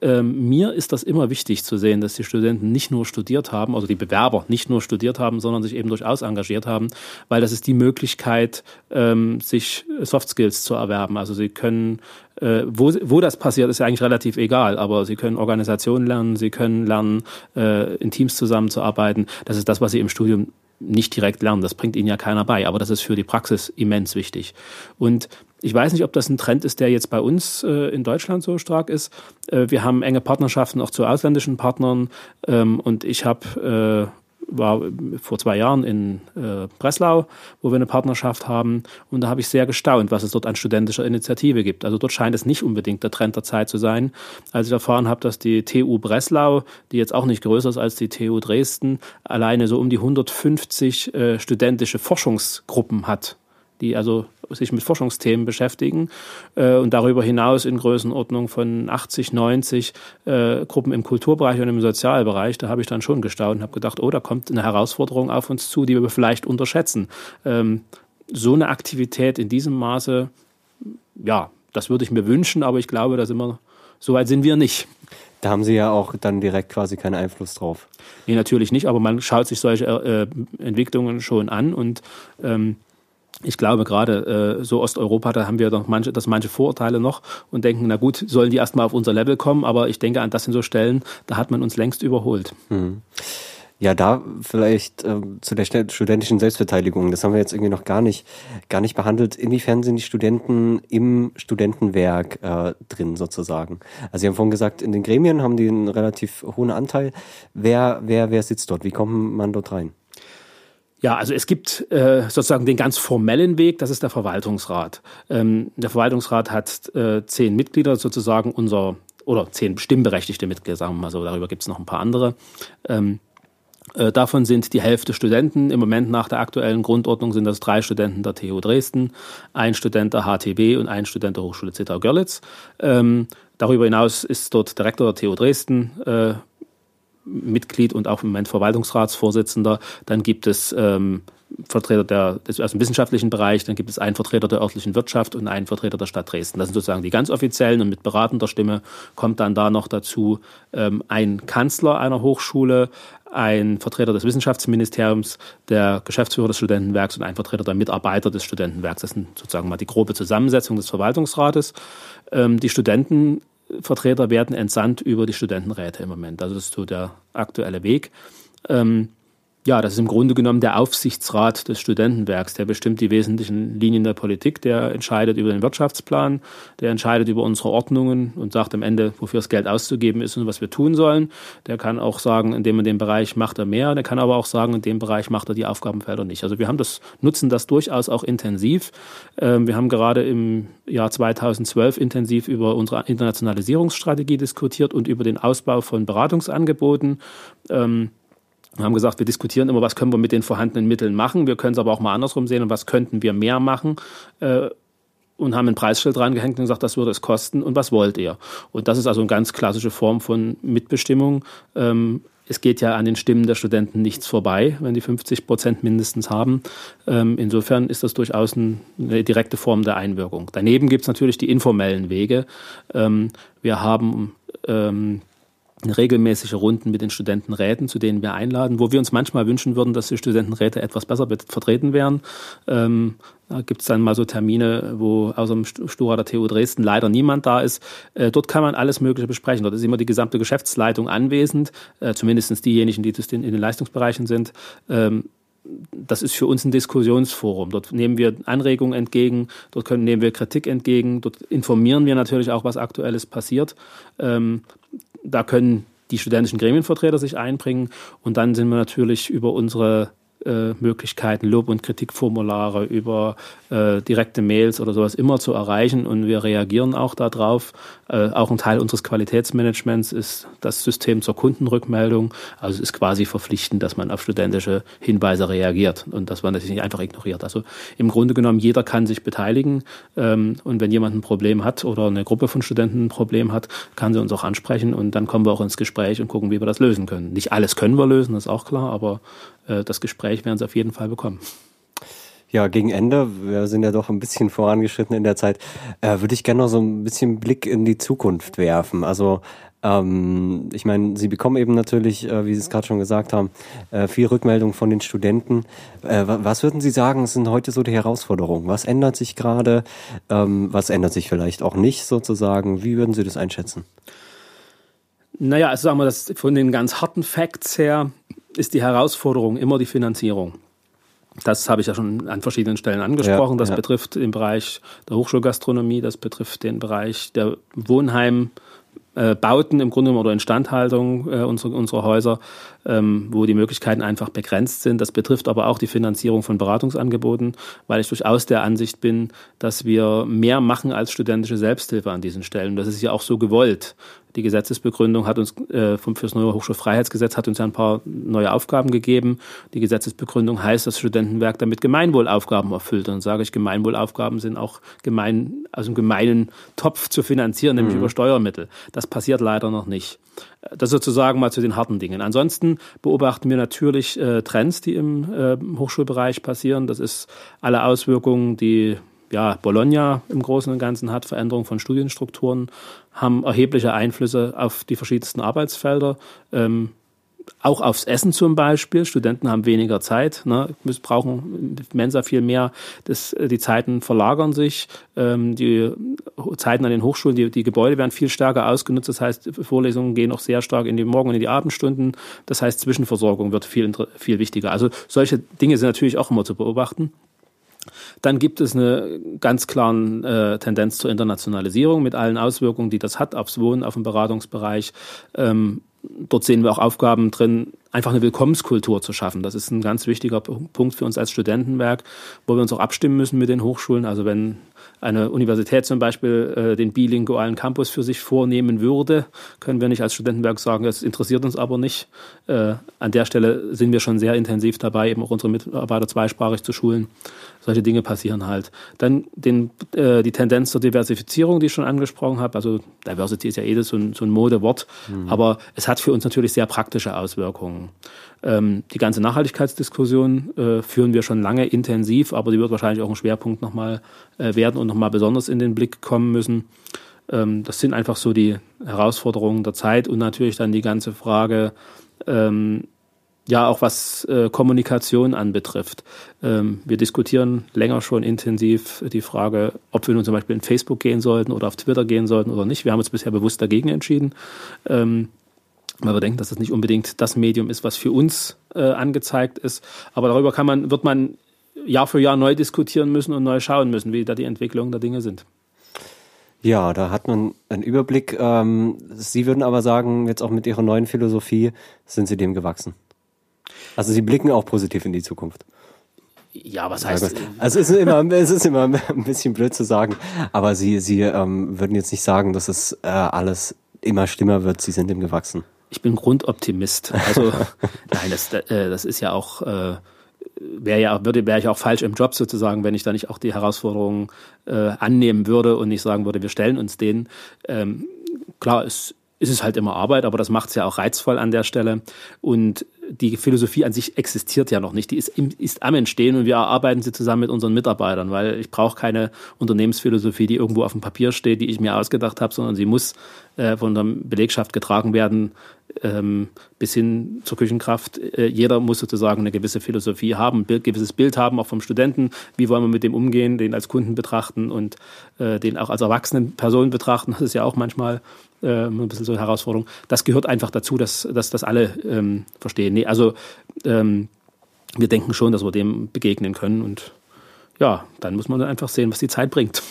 Ähm, mir ist das immer wichtig zu sehen, dass die Studenten nicht nur studiert haben, also die Bewerber nicht nur studiert haben, sondern sich eben durchaus engagiert haben, weil das ist die Möglichkeit, ähm, sich Soft Skills zu erwerben. Also sie können, äh, wo, wo das passiert, ist ja eigentlich relativ egal, aber sie können Organisation lernen, sie können lernen, äh, in Teams zusammenzuarbeiten. Das ist das, was sie im Studium nicht direkt lernen. Das bringt ihnen ja keiner bei, aber das ist für die Praxis immens wichtig. Und ich weiß nicht, ob das ein Trend ist, der jetzt bei uns äh, in Deutschland so stark ist. Äh, wir haben enge Partnerschaften auch zu ausländischen Partnern ähm, und ich habe äh, war vor zwei Jahren in äh, Breslau, wo wir eine Partnerschaft haben. Und da habe ich sehr gestaunt, was es dort an studentischer Initiative gibt. Also dort scheint es nicht unbedingt der Trend der Zeit zu sein. Als ich erfahren habe, dass die TU Breslau, die jetzt auch nicht größer ist als die TU Dresden, alleine so um die 150 äh, studentische Forschungsgruppen hat die also sich mit Forschungsthemen beschäftigen äh, und darüber hinaus in Größenordnung von 80, 90 äh, Gruppen im Kulturbereich und im Sozialbereich. Da habe ich dann schon gestaunt und habe gedacht, oh, da kommt eine Herausforderung auf uns zu, die wir vielleicht unterschätzen. Ähm, so eine Aktivität in diesem Maße, ja, das würde ich mir wünschen, aber ich glaube, da sind wir, so weit sind wir nicht. Da haben Sie ja auch dann direkt quasi keinen Einfluss drauf. Nee, natürlich nicht, aber man schaut sich solche äh, Entwicklungen schon an und ähm, ich glaube gerade äh, so Osteuropa, da haben wir doch manche, das manche Vorurteile noch und denken, na gut, sollen die erstmal auf unser Level kommen, aber ich denke, an das sind so Stellen, da hat man uns längst überholt. Hm. Ja, da vielleicht äh, zu der studentischen Selbstbeteiligung. Das haben wir jetzt irgendwie noch gar nicht, gar nicht behandelt. Inwiefern sind die Studenten im Studentenwerk äh, drin sozusagen? Also Sie haben vorhin gesagt, in den Gremien haben die einen relativ hohen Anteil. Wer, wer, wer sitzt dort? Wie kommt man dort rein? Ja, also es gibt äh, sozusagen den ganz formellen Weg, das ist der Verwaltungsrat. Ähm, der Verwaltungsrat hat äh, zehn Mitglieder, sozusagen unser, oder zehn stimmberechtigte Mitglieder, sagen wir mal so, darüber gibt es noch ein paar andere. Ähm, äh, davon sind die Hälfte Studenten. Im Moment nach der aktuellen Grundordnung sind das drei Studenten der TU Dresden, ein Student der HTW und ein Student der Hochschule Zittau-Görlitz. Ähm, darüber hinaus ist dort der Rektor der TU Dresden äh, Mitglied und auch im Moment Verwaltungsratsvorsitzender. Dann gibt es ähm, Vertreter der, des, dem wissenschaftlichen Bereich, dann gibt es einen Vertreter der örtlichen Wirtschaft und einen Vertreter der Stadt Dresden. Das sind sozusagen die ganz offiziellen und mit beratender Stimme kommt dann da noch dazu ähm, ein Kanzler einer Hochschule, ein Vertreter des Wissenschaftsministeriums, der Geschäftsführer des Studentenwerks und ein Vertreter der Mitarbeiter des Studentenwerks. Das sind sozusagen mal die grobe Zusammensetzung des Verwaltungsrates. Ähm, die Studenten Vertreter werden entsandt über die Studentenräte im Moment. Also das ist so der aktuelle Weg. Ähm, ja, das ist im Grunde genommen der Aufsichtsrat des Studentenwerks, der bestimmt die wesentlichen Linien der Politik, der entscheidet über den Wirtschaftsplan, der entscheidet über unsere Ordnungen und sagt am Ende, wofür das Geld auszugeben ist und was wir tun sollen. Der kann auch sagen, in dem und dem Bereich macht er mehr, der kann aber auch sagen, in dem Bereich macht er die Aufgabenfelder nicht. Also wir haben das, nutzen das durchaus auch intensiv. Ähm, wir haben gerade im Jahr 2012 intensiv über unsere Internationalisierungsstrategie diskutiert und über den Ausbau von Beratungsangeboten. Wir haben gesagt, wir diskutieren immer, was können wir mit den vorhandenen Mitteln machen. Wir können es aber auch mal andersrum sehen und was könnten wir mehr machen. Äh, und haben ein Preisschild drangehängt und gesagt, das würde es kosten und was wollt ihr? Und das ist also eine ganz klassische Form von Mitbestimmung. Ähm, es geht ja an den Stimmen der Studenten nichts vorbei, wenn die 50 Prozent mindestens haben. Ähm, insofern ist das durchaus ein, eine direkte Form der Einwirkung. Daneben gibt es natürlich die informellen Wege. Ähm, wir haben ähm, regelmäßige Runden mit den Studentenräten, zu denen wir einladen, wo wir uns manchmal wünschen würden, dass die Studentenräte etwas besser vertreten wären. Ähm, da gibt es dann mal so Termine, wo außer dem Stura der TU Dresden leider niemand da ist. Äh, dort kann man alles Mögliche besprechen. Dort ist immer die gesamte Geschäftsleitung anwesend, äh, zumindest diejenigen, die in den Leistungsbereichen sind. Ähm, das ist für uns ein Diskussionsforum. Dort nehmen wir Anregungen entgegen, dort können, nehmen wir Kritik entgegen, dort informieren wir natürlich auch, was aktuelles passiert. Ähm, da können die studentischen Gremienvertreter sich einbringen und dann sind wir natürlich über unsere äh, Möglichkeiten, Lob- und Kritikformulare über äh, direkte Mails oder sowas immer zu erreichen und wir reagieren auch darauf. Äh, auch ein Teil unseres Qualitätsmanagements ist das System zur Kundenrückmeldung. Also es ist quasi verpflichtend, dass man auf studentische Hinweise reagiert und dass man das nicht einfach ignoriert. Also im Grunde genommen, jeder kann sich beteiligen ähm, und wenn jemand ein Problem hat oder eine Gruppe von Studenten ein Problem hat, kann sie uns auch ansprechen und dann kommen wir auch ins Gespräch und gucken, wie wir das lösen können. Nicht alles können wir lösen, das ist auch klar, aber äh, das Gespräch werden sie auf jeden Fall bekommen. Ja, gegen Ende, wir sind ja doch ein bisschen vorangeschritten in der Zeit, äh, würde ich gerne noch so ein bisschen Blick in die Zukunft werfen. Also ähm, ich meine, Sie bekommen eben natürlich, äh, wie Sie es gerade schon gesagt haben, äh, viel Rückmeldung von den Studenten. Äh, was würden Sie sagen, sind heute so die Herausforderungen? Was ändert sich gerade? Ähm, was ändert sich vielleicht auch nicht sozusagen? Wie würden Sie das einschätzen? Naja, also sagen wir das von den ganz harten Facts her ist die Herausforderung immer die Finanzierung. Das habe ich ja schon an verschiedenen Stellen angesprochen. Ja, das ja. betrifft den Bereich der Hochschulgastronomie, das betrifft den Bereich der Wohnheimbauten im Grunde oder Instandhaltung äh, unserer, unserer Häuser, ähm, wo die Möglichkeiten einfach begrenzt sind. Das betrifft aber auch die Finanzierung von Beratungsangeboten, weil ich durchaus der Ansicht bin, dass wir mehr machen als studentische Selbsthilfe an diesen Stellen. Das ist ja auch so gewollt. Die Gesetzesbegründung hat uns äh, vom fürs neue Hochschulfreiheitsgesetz hat uns ja ein paar neue Aufgaben gegeben. Die Gesetzesbegründung heißt, dass das Studentenwerk damit Gemeinwohlaufgaben erfüllt. Und sage ich, Gemeinwohlaufgaben sind auch gemein, also einen gemeinen Topf zu finanzieren, nämlich mhm. über Steuermittel. Das passiert leider noch nicht. Das sozusagen mal zu den harten Dingen. Ansonsten beobachten wir natürlich äh, Trends, die im äh, Hochschulbereich passieren. Das ist alle Auswirkungen, die ja, Bologna im Großen und Ganzen hat, Veränderung von Studienstrukturen, haben erhebliche Einflüsse auf die verschiedensten Arbeitsfelder. Ähm, auch aufs Essen zum Beispiel. Studenten haben weniger Zeit, ne, müssen, brauchen Mensa viel mehr. Das, die Zeiten verlagern sich. Ähm, die Zeiten an den Hochschulen, die, die Gebäude werden viel stärker ausgenutzt. Das heißt, Vorlesungen gehen auch sehr stark in die Morgen- und in die Abendstunden. Das heißt, Zwischenversorgung wird viel, viel wichtiger. Also solche Dinge sind natürlich auch immer zu beobachten. Dann gibt es eine ganz klare äh, Tendenz zur Internationalisierung mit allen Auswirkungen, die das hat aufs Wohnen, auf den Beratungsbereich. Ähm, dort sehen wir auch Aufgaben drin, einfach eine Willkommenskultur zu schaffen. Das ist ein ganz wichtiger Punkt für uns als Studentenwerk, wo wir uns auch abstimmen müssen mit den Hochschulen. Also wenn eine Universität zum Beispiel äh, den bilingualen Campus für sich vornehmen würde, können wir nicht als Studentenwerk sagen, das interessiert uns aber nicht. Äh, an der Stelle sind wir schon sehr intensiv dabei, eben auch unsere Mitarbeiter zweisprachig zu schulen. Solche Dinge passieren halt. Dann den, äh, die Tendenz zur Diversifizierung, die ich schon angesprochen habe. Also Diversity ist ja eh so ein, so ein Modewort, mhm. aber es hat für uns natürlich sehr praktische Auswirkungen. Ähm, die ganze Nachhaltigkeitsdiskussion äh, führen wir schon lange intensiv, aber die wird wahrscheinlich auch ein Schwerpunkt nochmal äh, werden und nochmal besonders in den Blick kommen müssen. Ähm, das sind einfach so die Herausforderungen der Zeit und natürlich dann die ganze Frage, ähm, ja, auch was äh, Kommunikation anbetrifft. Ähm, wir diskutieren länger schon intensiv die Frage, ob wir nun zum Beispiel in Facebook gehen sollten oder auf Twitter gehen sollten oder nicht. Wir haben uns bisher bewusst dagegen entschieden. Ähm, weil wir denken, dass das nicht unbedingt das Medium ist, was für uns äh, angezeigt ist. Aber darüber kann man, wird man Jahr für Jahr neu diskutieren müssen und neu schauen müssen, wie da die Entwicklungen der Dinge sind. Ja, da hat man einen Überblick. Ähm, Sie würden aber sagen, jetzt auch mit Ihrer neuen Philosophie sind Sie dem gewachsen. Also Sie blicken auch positiv in die Zukunft. Ja, was heißt? Also es ist immer, es ist immer ein bisschen blöd zu sagen, aber Sie, Sie ähm, würden jetzt nicht sagen, dass es äh, alles immer schlimmer wird. Sie sind dem gewachsen. Ich bin Grundoptimist. Also nein, das, äh, das ist ja auch äh, wäre ja würde wäre ich auch falsch im Job sozusagen, wenn ich da nicht auch die Herausforderungen äh, annehmen würde und nicht sagen würde, wir stellen uns denen. Ähm, klar, es ist es halt immer Arbeit, aber das macht es ja auch reizvoll an der Stelle. Und die Philosophie an sich existiert ja noch nicht. Die ist, ist am Entstehen und wir erarbeiten sie zusammen mit unseren Mitarbeitern, weil ich brauche keine Unternehmensphilosophie, die irgendwo auf dem Papier steht, die ich mir ausgedacht habe, sondern sie muss äh, von der Belegschaft getragen werden, ähm, bis hin zur Küchenkraft. Äh, jeder muss sozusagen eine gewisse Philosophie haben, ein gewisses Bild haben, auch vom Studenten. Wie wollen wir mit dem umgehen, den als Kunden betrachten und äh, den auch als erwachsenen Person betrachten. Das ist ja auch manchmal äh, ein bisschen so eine Herausforderung. Das gehört einfach dazu, dass, dass das alle ähm, verstehen. Nee, also ähm, wir denken schon, dass wir dem begegnen können und ja, dann muss man dann einfach sehen, was die Zeit bringt.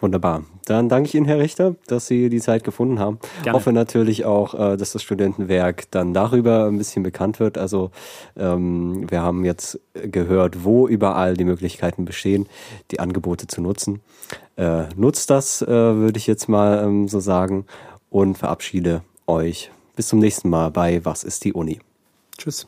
Wunderbar. Dann danke ich Ihnen, Herr Richter, dass Sie die Zeit gefunden haben. Gerne. Hoffe natürlich auch, äh, dass das Studentenwerk dann darüber ein bisschen bekannt wird. Also ähm, wir haben jetzt gehört, wo überall die Möglichkeiten bestehen, die Angebote zu nutzen. Äh, nutzt das, äh, würde ich jetzt mal ähm, so sagen, und verabschiede euch. Bis zum nächsten Mal bei Was ist die Uni? Tschüss.